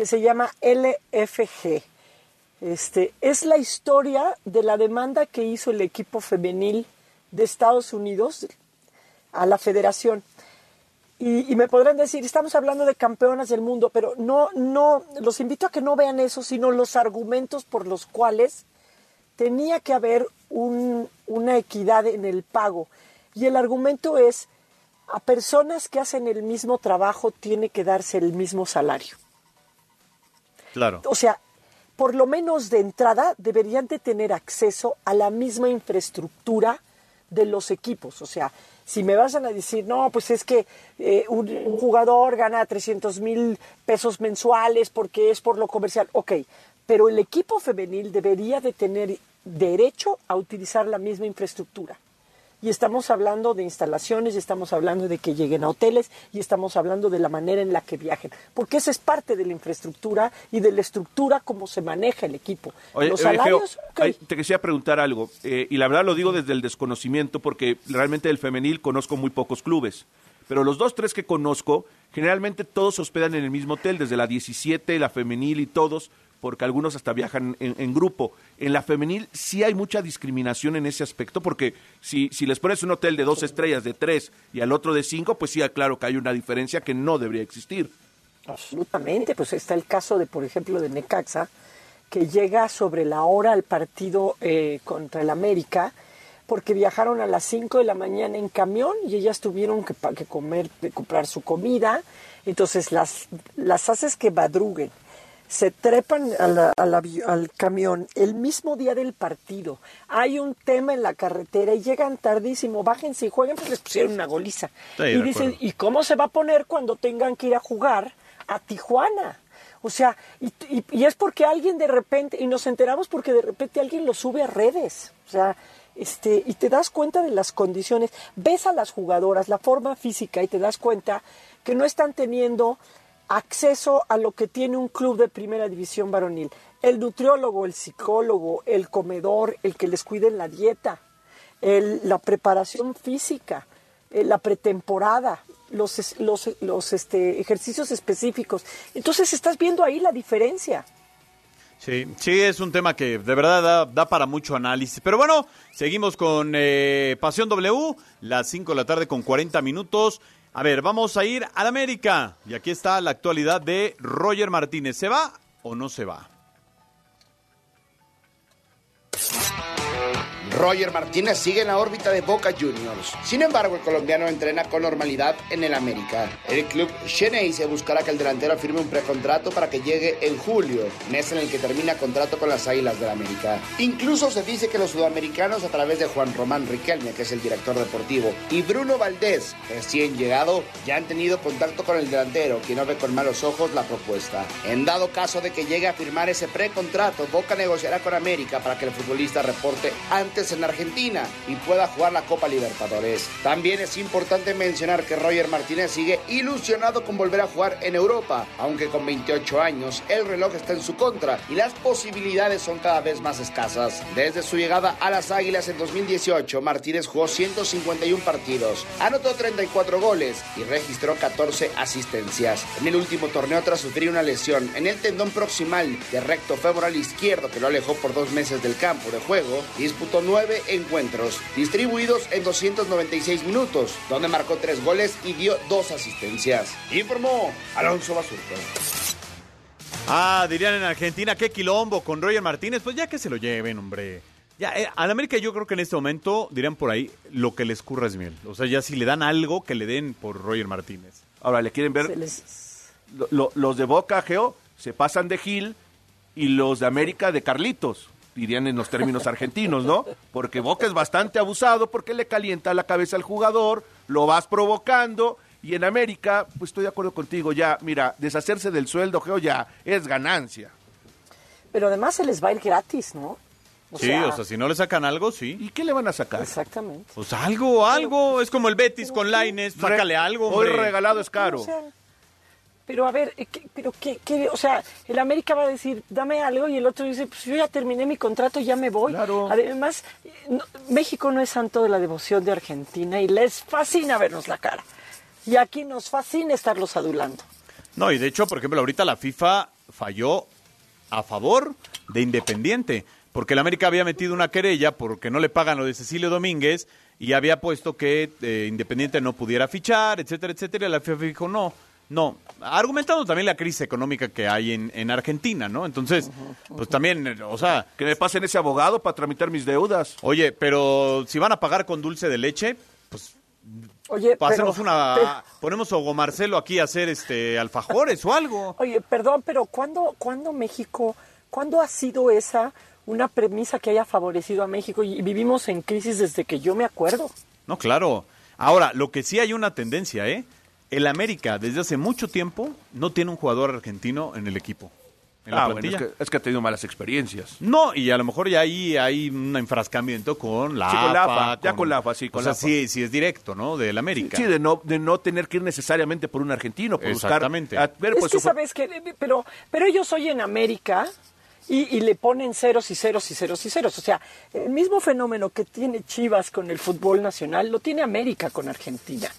que se llama LFG. Este, es la historia de la demanda que hizo el equipo femenil de Estados Unidos a la federación. Y, me podrán decir, estamos hablando de campeonas del mundo, pero no, no, los invito a que no vean eso, sino los argumentos por los cuales tenía que haber un- una equidad en el pago. Y el argumento es, a personas que hacen el mismo trabajo tiene que darse el mismo salario. Claro. O sea, por lo menos de entrada deberían de tener acceso a la misma infraestructura de los equipos. O sea, si me vas a decir, no, pues es que eh, un, jugador gana 300 mil pesos mensuales porque es por lo comercial, ok, pero el equipo femenil debería de tener derecho a utilizar la misma infraestructura. Y estamos hablando de instalaciones, y estamos hablando de que lleguen a hoteles y estamos hablando de la manera en la que viajen, porque esa es parte de la infraestructura y de la estructura como se maneja el equipo. Oye, Los oye, Geo, salarios, te quisiera preguntar algo, eh, y la verdad lo digo desde el desconocimiento, porque realmente del femenil conozco muy pocos clubes, pero los dos, tres que conozco, generalmente todos se hospedan en el mismo hotel, desde la 17, la femenil y todos, porque algunos hasta viajan en, en grupo. En la femenil sí hay mucha discriminación en ese aspecto, porque si, les pones un hotel de dos estrellas, de tres, y al otro de cinco, pues sí, claro que hay una diferencia que no debería existir. Absolutamente, pues está el caso de, por ejemplo, de Necaxa, que llega sobre la hora al partido eh, contra el América, porque viajaron a las 5 de la mañana en camión y ellas tuvieron que comer, que comprar su comida, entonces las, las haces que madruguen, se trepan a la- a la avi- al camión el mismo día del partido, hay un tema en la carretera y llegan tardísimo, bájense y jueguen, pues les pusieron una goliza. Sí, y dicen, acuerdo. ¿y cómo se va a poner cuando tengan que ir a jugar a Tijuana? O sea, y, y- y es porque alguien de repente, y nos enteramos porque de repente alguien lo sube a redes. O sea, este, y te das cuenta de las condiciones, ves a las jugadoras, la forma física, y te das cuenta que no están teniendo acceso a lo que tiene un club de primera división varonil. El nutriólogo, el psicólogo, el comedor, el que les cuide la dieta, el- la preparación física, eh, la pretemporada, los, los, los, este, ejercicios específicos. Entonces estás viendo ahí la diferencia. Sí, sí, es un tema que de verdad da, da para mucho análisis. Pero bueno, seguimos con eh, Pasión W, las 5 de la tarde con 40 minutos. A ver, vamos a ir al América. Y aquí está la actualidad de Roger Martínez. ¿Se va o no se va? Roger Martínez sigue en la órbita de Boca Juniors. Sin embargo, el colombiano entrena con normalidad en el América. El club se buscará que el delantero firme un precontrato para que llegue en julio, mes en el que termina contrato con las Águilas del América. Incluso se dice que los sudamericanos, a través de Juan Román Riquelme, que es el director deportivo, y Bruno Valdés, recién llegado, ya han tenido contacto con el delantero, quien no ve con malos ojos la propuesta. En dado caso de que llegue a firmar ese precontrato, Boca negociará con América para que el futbolista reporte antes en Argentina y pueda jugar la Copa Libertadores. También es importante mencionar que Roger Martínez sigue ilusionado con volver a jugar en Europa, aunque con 28 años el reloj está en su contra y las posibilidades son cada vez más escasas. Desde su llegada a las Águilas en 2018, Martínez jugó 151 partidos, anotó 34 goles y registró 14 asistencias. En el último torneo tras sufrir una lesión en el tendón proximal de recto femoral izquierdo que lo alejó por dos meses del campo de juego, disputó nueve encuentros, distribuidos en 296 minutos, donde marcó tres goles y dio dos asistencias. Informó Alonso Basurto. Ah, dirían en Argentina, qué quilombo con Roger Martínez. Pues ya que se lo lleven, hombre. Ya, eh, al América yo creo que en este momento, dirían por ahí, lo que les curra es miel. O sea, ya si le dan algo, que le den por Roger Martínez. Ahora, ¿le quieren ver? Se les- Lo- lo- los de Boca, Geo, se pasan de Gil y los de América de Carlitos, dirían en los términos argentinos, ¿no? Porque Boca es bastante abusado porque le calienta la cabeza al jugador, lo vas provocando. Y en América, pues estoy de acuerdo contigo, ya, mira, deshacerse del sueldo, Geo, ya es ganancia. Pero además se les va a ir gratis, ¿no? O sí, sea- o sea, si no le sacan algo, sí. ¿Y qué le van a sacar? Exactamente. Pues algo, algo. Es como el Betis con Laines, sácale algo, Hoy hombre. regalado es caro. O sea, pero a ver, eh, ¿qué- pero qué, qué- o sea, el América va a decir, dame algo, y el otro dice, pues yo ya terminé mi contrato, ya me voy. Además, eh, no- México no es santo de la devoción de Argentina y les fascina vernos la cara. Y aquí nos fascina estarlos adulando. No, y de hecho, por ejemplo, ahorita la FIFA falló a favor de Independiente, porque el América había metido una querella porque no le pagan lo de Cecilio Domínguez y había puesto que eh, Independiente no pudiera fichar, etcétera, etcétera, y la FIFA dijo no. No, argumentando también la crisis económica que hay en, en Argentina, ¿no? Entonces, pues también, o sea... Que me pasen ese abogado para tramitar mis deudas. Oye, pero si van a pagar con dulce de leche, pues Oye, hacemos pero- una... pero- ponemos a Hugo Marcelo aquí a hacer este alfajores o algo. [LAUGHS] Oye, perdón, pero ¿cuándo, ¿cuándo México, cuándo ha sido esa una premisa que haya favorecido a México? Y vivimos en crisis desde que yo me acuerdo. No, claro. Ahora, lo que sí hay una tendencia, ¿eh? El América, desde hace mucho tiempo, no tiene un jugador argentino en el equipo. en la Ah, bueno, es que, es que ha tenido malas experiencias. No, y a lo mejor ya ahí hay un enfrascamiento con la Sí, con la AFA, AFA, ya con la AFA, sí, con o sea, la sí, sí es directo, ¿no? Del América. Sí, de no, de no tener que ir necesariamente por un argentino, por Exactamente. buscar... a ver, es pues, que sabes que, pero, pero ellos hoy en América y, y le ponen ceros y ceros y ceros y ceros. O sea, el mismo fenómeno que tiene Chivas con el fútbol nacional lo tiene América con Argentina.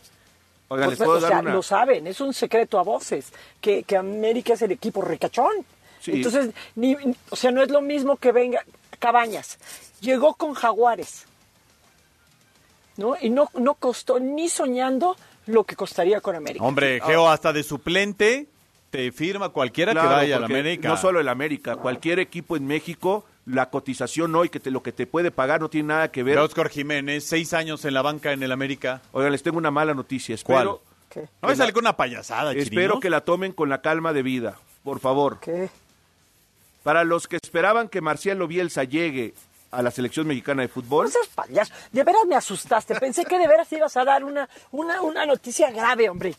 Oigan, les O- puedo o dar sea, una... lo saben, es un secreto a voces, que, que América es el equipo recachón. Sí. Entonces, ni, o sea, no es lo mismo que venga Cabañas. Llegó con Jaguares, ¿no? Y no, no costó ni soñando lo que costaría con América. Hombre, Geo, hasta de suplente te firma cualquiera Claro, que vaya a la porque América. No solo el América, cualquier equipo en México, la cotización hoy, que te, lo que te puede pagar no tiene nada que ver. Oscar Jiménez, seis años en la banca en el América. Oigan, les tengo una mala noticia. ¿Cuál? Espero, No me sale con una payasada, espero Chirinos. que la tomen con la calma de vida, por favor. Para los que esperaban que Marcialo Bielsa llegue a la selección mexicana de fútbol, No seas payaso. De veras me asustaste. Pensé que de veras ibas a dar una, una, una noticia grave, hombre.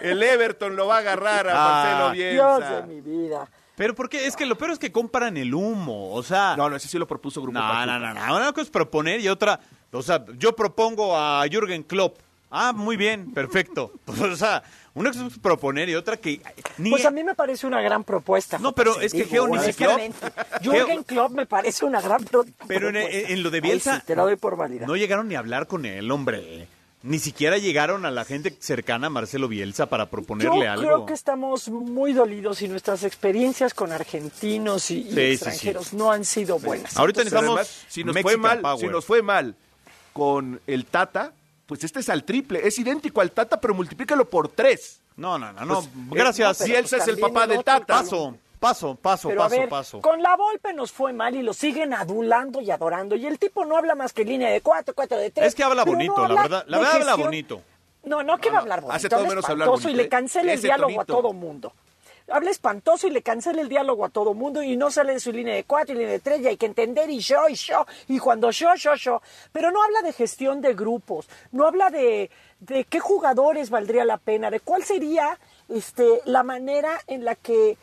el Everton lo va a agarrar a Ah, Marcelo Dios Bielsa. de mi vida. Pero porque es que lo peor es que comparan el humo, o sea... No, no, ese sí lo propuso Grupo No, Pachuca. no, no, no, una cosa es proponer y otra, o sea, yo propongo a Jürgen Klopp. Ah, muy bien, perfecto. [LAUGHS] o sea, una cosa es proponer y otra que ni Pues a mí me parece una gran propuesta. No, pero es que Geo ni siquiera-. Jürgen Klopp me parece una gran pro- Pero en, lo de Bielsa sí, te la doy por válida. no llegaron ni a hablar con él, hombre. Ni siquiera llegaron a la gente cercana a Marcelo Bielsa para proponerle Yo algo. creo que estamos muy dolidos y nuestras experiencias con argentinos y, y Sí, sí, extranjeros sí. no han sido buenas. Ahorita necesitamos además, si nos fue mal, Power. si nos fue mal con el Tata, pues este es al triple, es idéntico al Tata, pero multiplícalo por tres. No, no, no, no. Pues, Gracias. si Bielsa es el papá el del Tata. Paso, paso, paso, Pero a paso, ver, paso. con la Volpe nos fue mal y lo siguen adulando y adorando. Y el tipo no habla más que línea de cuatro, cuatro de tres. Es que habla bonito, no la habla verdad. La verdad habla bonito. No, no que va a hablar bonito. Hace todo habla menos hablar espantoso bonito, y le cancela ¿eh? el Ese diálogo tonito. a todo mundo. Habla espantoso y le cancela el diálogo a todo mundo y no sale de su línea de cuatro y línea de tres y hay que entender y yo y yo y cuando yo, yo, yo. Pero no habla de gestión de grupos, no habla de, de qué jugadores valdría la pena, de cuál sería este, la manera en la que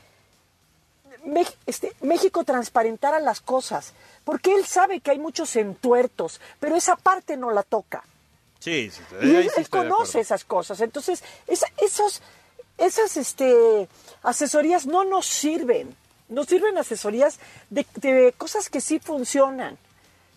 este, México transparentara las cosas, porque él sabe que hay muchos entuertos, pero esa parte no la toca. Sí, sí, Y él, sí conoce esas cosas. Entonces, esa- esos, esas este, asesorías no nos sirven. Nos sirven asesorías de, de cosas que sí funcionan.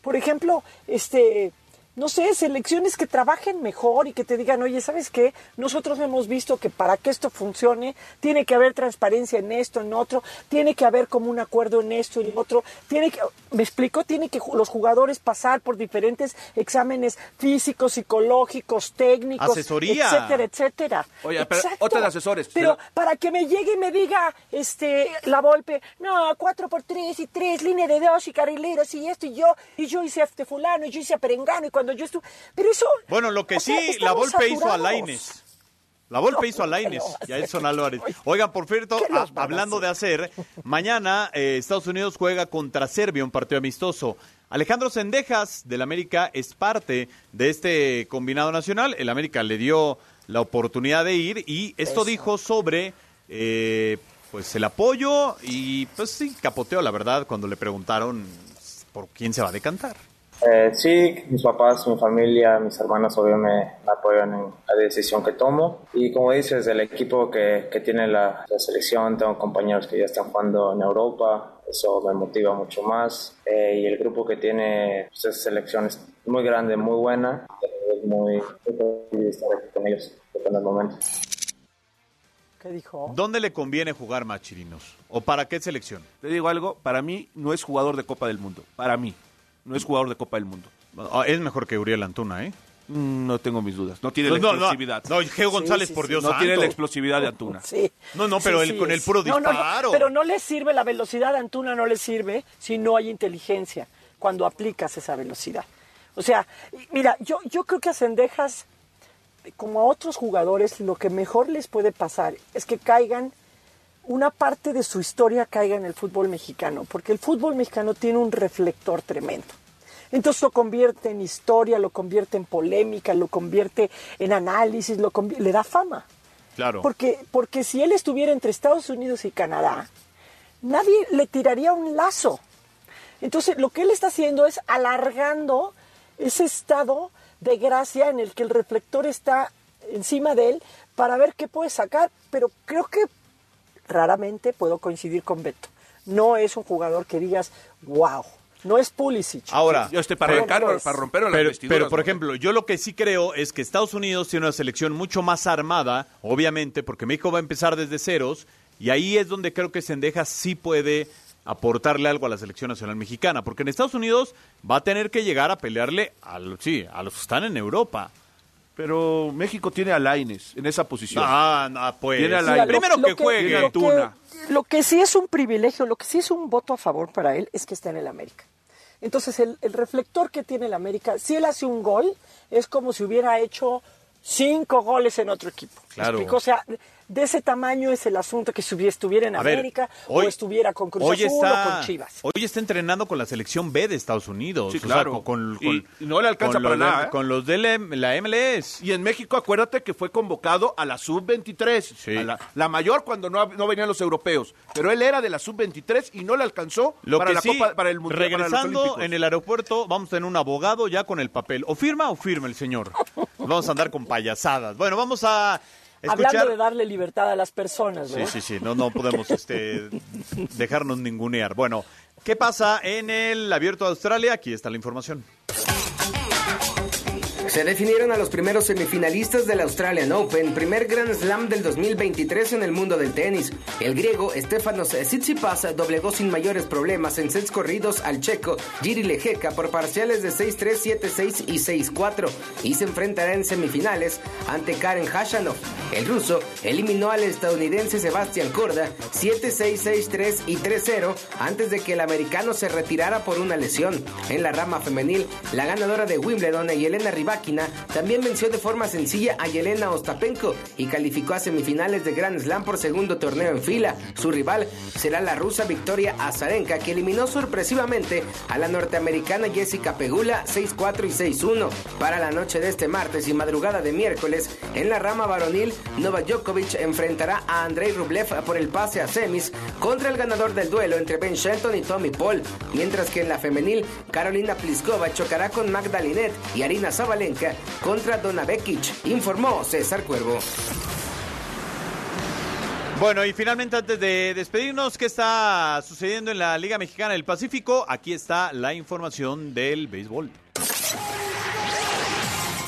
Por ejemplo, este, no sé, selecciones que trabajen mejor y que te digan, oye, ¿sabes qué? Nosotros hemos visto que para que esto funcione, tiene que haber transparencia en esto, en otro, tiene que haber como un acuerdo en esto, en otro, tiene que, me explico, tiene que los jugadores pasar por diferentes exámenes físicos, psicológicos, técnicos, Asesoría. etcétera, etcétera. Oye, pero Exacto. otra de asesores. Pero pero- para que me llegue y me diga, este, la Volpe, no, cuatro por tres y tres, línea de dos y carrileros y esto y yo, y yo hice a este fulano, y yo hice a Perengano, y cuando yo estuve, pero eso... Bueno, lo que sí, sea, la Volpe hizo a. Laines. La Volpe No, hizo a Laines y a Edson Álvarez. Oigan, por cierto, ¿Qué los a- van a hablando de hacer, mañana eh, Estados Unidos juega contra Serbia, un partido amistoso. Alejandro Sendejas del América es parte de este combinado nacional. El América le dio la oportunidad de ir y esto Eso. dijo sobre eh, pues el apoyo y pues sí, capoteó la verdad cuando le preguntaron por quién se va a decantar. Eh, sí, mis papás, mi familia, mis hermanos obvio me, me apoyan en la decisión que tomo. Y como dices, el equipo que, que tiene la, la selección, tengo compañeros que ya están jugando en Europa, eso me motiva mucho más. Eh, y el grupo que tiene pues, es selección es muy grande, muy buena. Es muy, muy estar aquí con ellos en el momento. ¿Qué dijo? ¿Dónde le conviene jugar más chirinos? ¿O para qué selección? Te digo algo, para mí no es jugador de Copa del Mundo. Para mí, no es jugador de Copa del Mundo. Ah, Es mejor que Uriel Antuna, ¿eh? Mm, No tengo mis dudas. No tiene No, la no, no. explosividad. No, Geo González, sí, por sí. Dios No tiene la explosividad de Antuna. Sí. No, no, pero Sí, el- sí, con el puro No, no, no, disparo. pero no le sirve la velocidad de Antuna, no le sirve si no hay inteligencia cuando aplicas esa velocidad. O sea, mira, yo, yo creo que a Cendejas, como a otros jugadores, lo que mejor les puede pasar es que caigan, una parte de su historia caiga en el fútbol mexicano, porque el fútbol mexicano tiene un reflector tremendo. Entonces lo convierte en historia, lo convierte en polémica, lo convierte en análisis, lo le da fama. Claro. Porque, porque si él estuviera entre Estados Unidos y Canadá, nadie le tiraría un lazo. Entonces, lo que él está haciendo es alargando ese estado de gracia en el que el reflector está encima de él para ver qué puede sacar, pero creo que raramente puedo coincidir con Beto. No es un jugador que digas, wow, no es Pulisic. Ahora, Yo estoy para, Pero arrancar, no es. para romper las pero, pero, por ¿no? ejemplo, yo lo que sí creo es que Estados Unidos tiene una selección mucho más armada, obviamente, porque México va a empezar desde ceros, y ahí es donde creo que Sendeja sí puede aportarle algo a la selección nacional mexicana, porque en Estados Unidos va a tener que llegar a pelearle a, los- sí, a los que están en Europa. Pero México tiene a Laines en esa posición. Ah, no, pues. Tiene a Mira, Lainez. lo- Primero lo que juegue. Lo Antuna. que, lo que sí es un privilegio, lo que sí es un voto a favor para él es que está en el América. Entonces, el, el reflector que tiene el América, si él hace un gol, es como si hubiera hecho cinco goles en otro equipo. ¿Me Claro. explico? O sea, de ese tamaño es el asunto que si estuviera en A ver, América hoy- o estuviera con Cruz hoy Azul está, o con Chivas. Hoy está entrenando con la selección B de Estados Unidos. Sí, o sea, claro. con, con- Y- con- y no le alcanza para los de- nada, ¿eh? Con los de la, la MLS. Y en México, acuérdate que fue convocado a la sub-23, Sí. a la, la mayor cuando no, no venían los europeos. Pero él era de la sub-23 y no le alcanzó Lo para que la sí, Copa, para el Mundial, para los regresando en el aeropuerto, vamos a tener un abogado ya con el papel. O firma o firma el señor. Vamos a andar con payasadas. Bueno, vamos a escuchar. Hablando de darle libertad a las personas, Sí, sí, sí, no, no podemos este, [LAUGHS] dejarnos ningunear. Bueno, ¿qué pasa en el Abierto de Australia? Aquí está la información. Se definieron a los primeros semifinalistas del Australian Open, primer Grand Slam del 2023 en el mundo del tenis. El griego Stefanos Tsitsipas doblegó sin mayores problemas en sets corridos al checo Giri Lejeka por parciales de 6-3, 7-6 y 6-4 y se enfrentará en semifinales ante Karen Hashanov. El ruso eliminó al estadounidense Sebastián Korda 7-6, 6-3 y 3-0 antes de que el americano se retirara por una lesión. En la rama femenil, la ganadora de Wimbledon, Yelena También venció de forma sencilla a Yelena Ostapenko y calificó a semifinales de Grand Slam por segundo torneo en fila. Su rival será la rusa Victoria Azarenka, que eliminó sorpresivamente a la norteamericana Jessica Pegula 6-4 y 6-1. Para la noche de este martes y madrugada de miércoles, en la rama varonil, Novak Djokovic enfrentará a Andrei Rublev por el pase a semis contra el ganador del duelo entre Ben Shelton y Tommy Paul, mientras que en la femenil, Carolina Pliskova chocará con Magdalinet y Arina Zabalenka contra Donna Vekic, informó César Cuervo. Bueno, y finalmente antes de despedirnos, ¿qué está sucediendo en la Liga Mexicana del Pacífico? Aquí está la información del béisbol.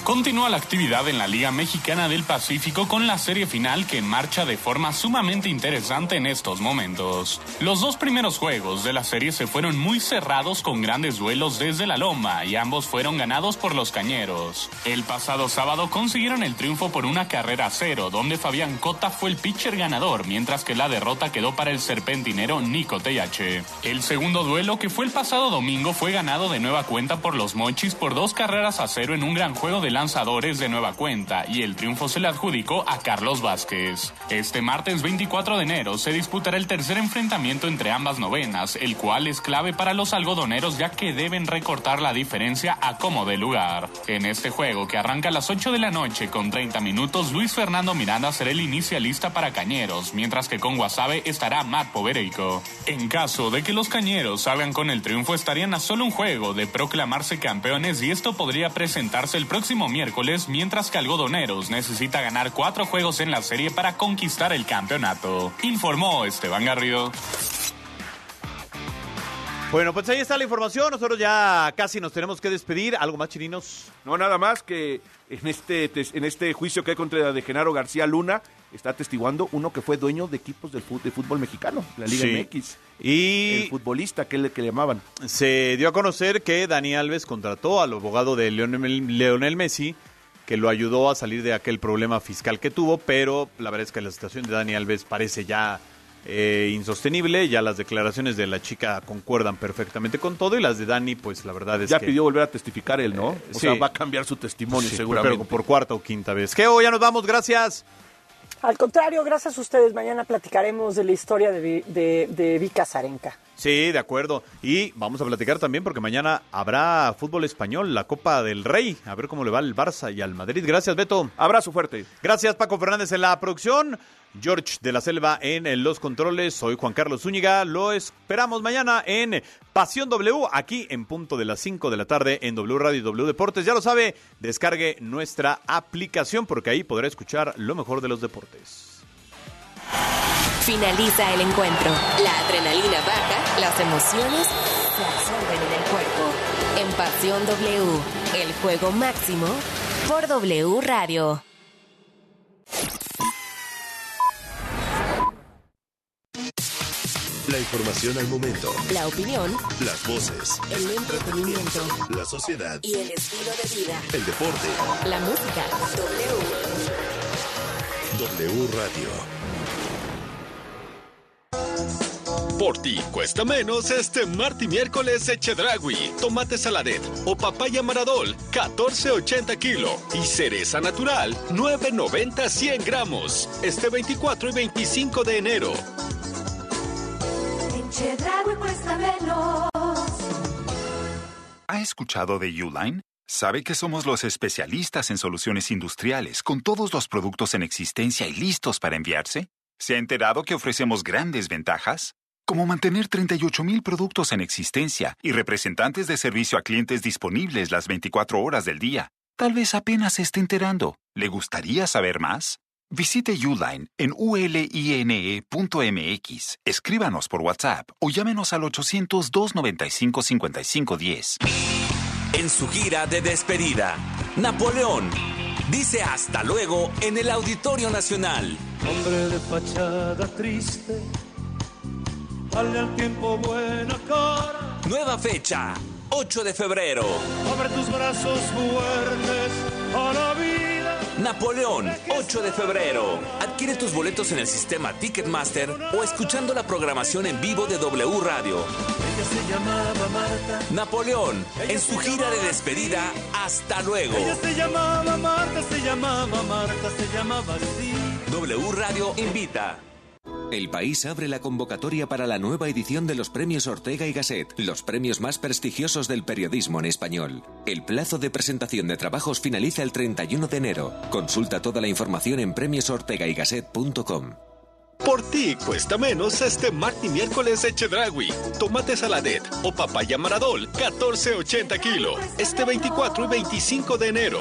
Continúa la actividad en la Liga Mexicana del Pacífico con la serie final que marcha de forma sumamente interesante en estos momentos. Los dos primeros juegos de la serie se fueron muy cerrados con grandes duelos desde la loma y ambos fueron ganados por los cañeros. El pasado sábado consiguieron el triunfo por una carrera cero, donde Fabián Cota fue el pitcher ganador, mientras que la derrota quedó para el serpentinero Nico TH. El segundo duelo, que fue el pasado domingo, fue ganado de nueva cuenta por los Mochis por dos carreras a cero en un gran juego de lanzadores de nueva cuenta y el triunfo se le adjudicó a Carlos Vázquez. Este martes 24 de enero se disputará el tercer enfrentamiento entre ambas novenas, el cual es clave para los algodoneros ya que deben recortar la diferencia a como de lugar. En este juego que arranca a las 8 de la noche con 30 minutos, Luis Fernando Miranda será el inicialista para Cañeros, mientras que con Guasave estará Matt Povereico. En caso de que los Cañeros salgan con el triunfo estarían a solo un juego de proclamarse campeones y esto podría presentarse el próximo miércoles, mientras que Algodoneros necesita ganar cuatro juegos en la serie para conquistar el campeonato. Informó Esteban Garrido. Bueno, pues ahí está la información. Nosotros ya casi nos tenemos que despedir. ¿Algo más, chirinos? No, nada más que en este, en este juicio que hay contra de Genaro García Luna está atestiguando uno que fue dueño de equipos del fútbol, de fútbol mexicano, la Liga Sí. MX. Y El futbolista que le, que le llamaban. se dio a conocer que Dani Alves contrató al abogado de Leonel, Leonel Messi, que lo ayudó a salir de aquel problema fiscal que tuvo, pero la verdad es que la situación de Dani Alves parece ya eh, insostenible. Ya las declaraciones de la chica concuerdan perfectamente con todo y las de Dani, pues la verdad es Ya que... pidió volver a testificar él, ¿no? o sí. sea, va a cambiar su testimonio Sí, seguramente. Pero por cuarta o quinta vez. Geo, ya nos vamos, gracias. Al contrario, gracias a ustedes. Mañana platicaremos de la historia de, de, de Vika Zarenka. Sí, de acuerdo. Y vamos a platicar también porque mañana habrá fútbol español, la Copa del Rey. A ver cómo le va al Barça y al Madrid. Gracias, Beto. Abrazo fuerte. Gracias, Paco Fernández en la producción. George de la Selva en los controles. Soy Juan Carlos Zúñiga. Lo esperamos mañana en Pasión W, aquí en punto de las 5 de la tarde en W Radio y W Deportes. Ya lo sabe, descargue nuestra aplicación porque ahí podrá escuchar lo mejor de los deportes. Finaliza el encuentro. La adrenalina baja, las emociones se absorben en el cuerpo. En Pasión W, el juego máximo por W Radio. La información al momento. La opinión. Las voces. El entretenimiento. La sociedad. Y el estilo de vida. El deporte. La música. W. W Radio. Por ti cuesta menos este martes y miércoles Echedragui, tomate saladet o papaya maradol, 14.80 kilo y cereza natural, 9.90 100 gramos, este 24 y 25 de enero. Echedragui cuesta menos. ¿Ha escuchado de Uline? Sabe que somos los especialistas en soluciones industriales, con todos los productos en existencia y listos para enviarse. ¿Se ha enterado que ofrecemos grandes ventajas? Como mantener 38.000 productos en existencia y representantes de servicio a clientes disponibles las 24 horas del día. Tal vez apenas se esté enterando. ¿Le gustaría saber más? Visite Uline en uline.mx, escríbanos por WhatsApp o llámenos al 800-295-5510. En su gira de despedida, Napoleón dice hasta luego en el Auditorio Nacional. Hombre de fachada triste, dale al tiempo buena cara. Nueva fecha, 8 de febrero. Abre tus brazos fuertes a la vida. Napoleón, 8 de febrero. Adquiere tus boletos en el sistema Ticketmaster o escuchando la programación en vivo de W Radio. Ella se llamaba Marta. Napoleón, en su gira de despedida, hasta luego. Ella se llamaba Marta, se llamaba Marta, se llamaba así. W Radio invita. El país abre la convocatoria para la nueva edición de los premios Ortega y Gasset, los premios más prestigiosos del periodismo en español. El plazo de presentación de trabajos finaliza el 31 de enero. Consulta toda la información en premiosortegaygasset.com. Por ti cuesta menos este martes y miércoles Echedragui, tomate saladet o papaya maradol, 14.80 kilo, este 24 y 25 de enero.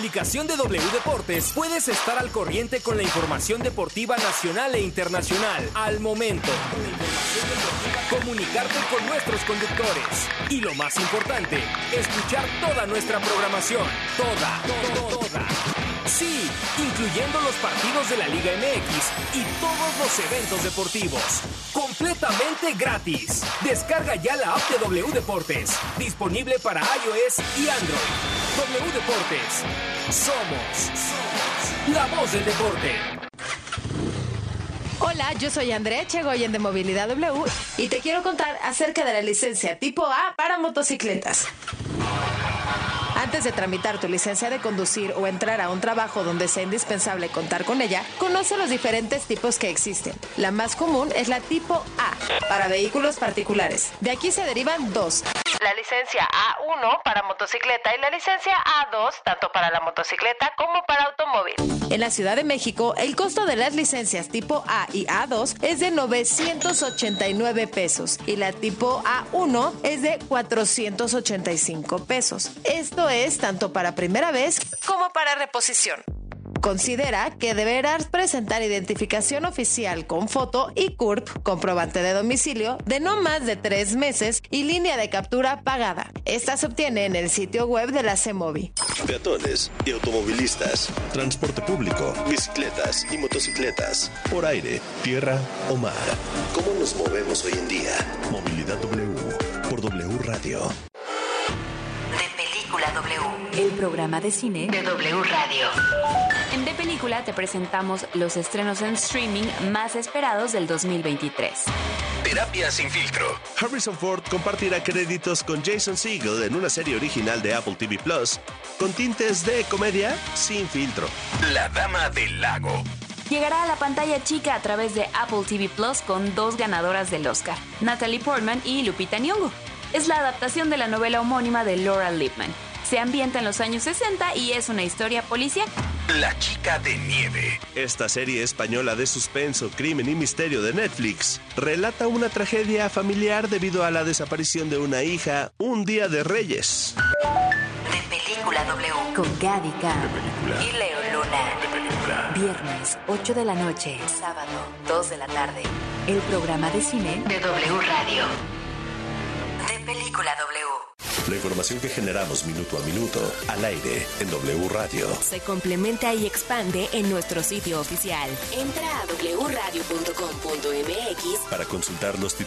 Aplicación de W Deportes puedes estar al corriente con la información deportiva nacional e internacional al momento. Comunicarte con nuestros conductores. Y lo más importante, escuchar toda nuestra programación. Toda, toda, toda. Sí, incluyendo los partidos de la Liga MX y todos los eventos deportivos. Completamente gratis. Descarga ya la app de W Deportes. Disponible para iOS y Android. W Deportes. Somos, la voz del deporte. Hola, yo soy Andrea Chegoyen de Movilidad W y te quiero contar acerca de la licencia tipo A para motocicletas. Antes de tramitar tu licencia de conducir o entrar a un trabajo donde sea indispensable contar con ella, conoce los diferentes tipos que existen. La más común es la tipo A, para vehículos particulares. De aquí se derivan dos. La licencia A1 para motocicleta y la licencia A2 tanto para la motocicleta como para automóvil. En la Ciudad de México, el costo de las licencias tipo A y A2 es de 989 pesos y la tipo A1 es de 485 pesos. Esto es tanto para primera vez como para reposición. Considera que deberás presentar identificación oficial con foto y CURP, comprobante de domicilio, de no más de tres meses y línea de captura pagada. Esta se obtiene en el sitio web de la CEMOVI. Peatones y automovilistas, transporte público, bicicletas y motocicletas, por aire, tierra o mar. ¿Cómo nos movemos hoy en día? Movilidad W por W Radio. W. El programa de cine de W Radio. En De Película te presentamos los estrenos en streaming más esperados del 2023. Terapia sin filtro. Harrison Ford compartirá créditos con Jason Segel en una serie original de Apple TV Plus con tintes de comedia sin filtro. La Dama del Lago. Llegará a la pantalla chica a través de Apple TV Plus con dos ganadoras del Oscar, Natalie Portman y Lupita Nyong'o. Es la adaptación de la novela homónima de Laura Lippman. Se ambienta en los años 60 y es una historia policíaca. La chica de nieve. Esta serie española de suspenso, crimen y misterio de Netflix relata una tragedia familiar debido a la desaparición de una hija un día de Reyes. De Película W. Con Gadica y Leo Luna. Viernes, 8 de la noche. Sábado, 2 de la tarde. El programa de cine de W Radio. De Película W. La información que generamos minuto a minuto al aire en W Radio. Se complementa y expande en nuestro sitio oficial. Entra a wradio.com.mx Para consultar los titulares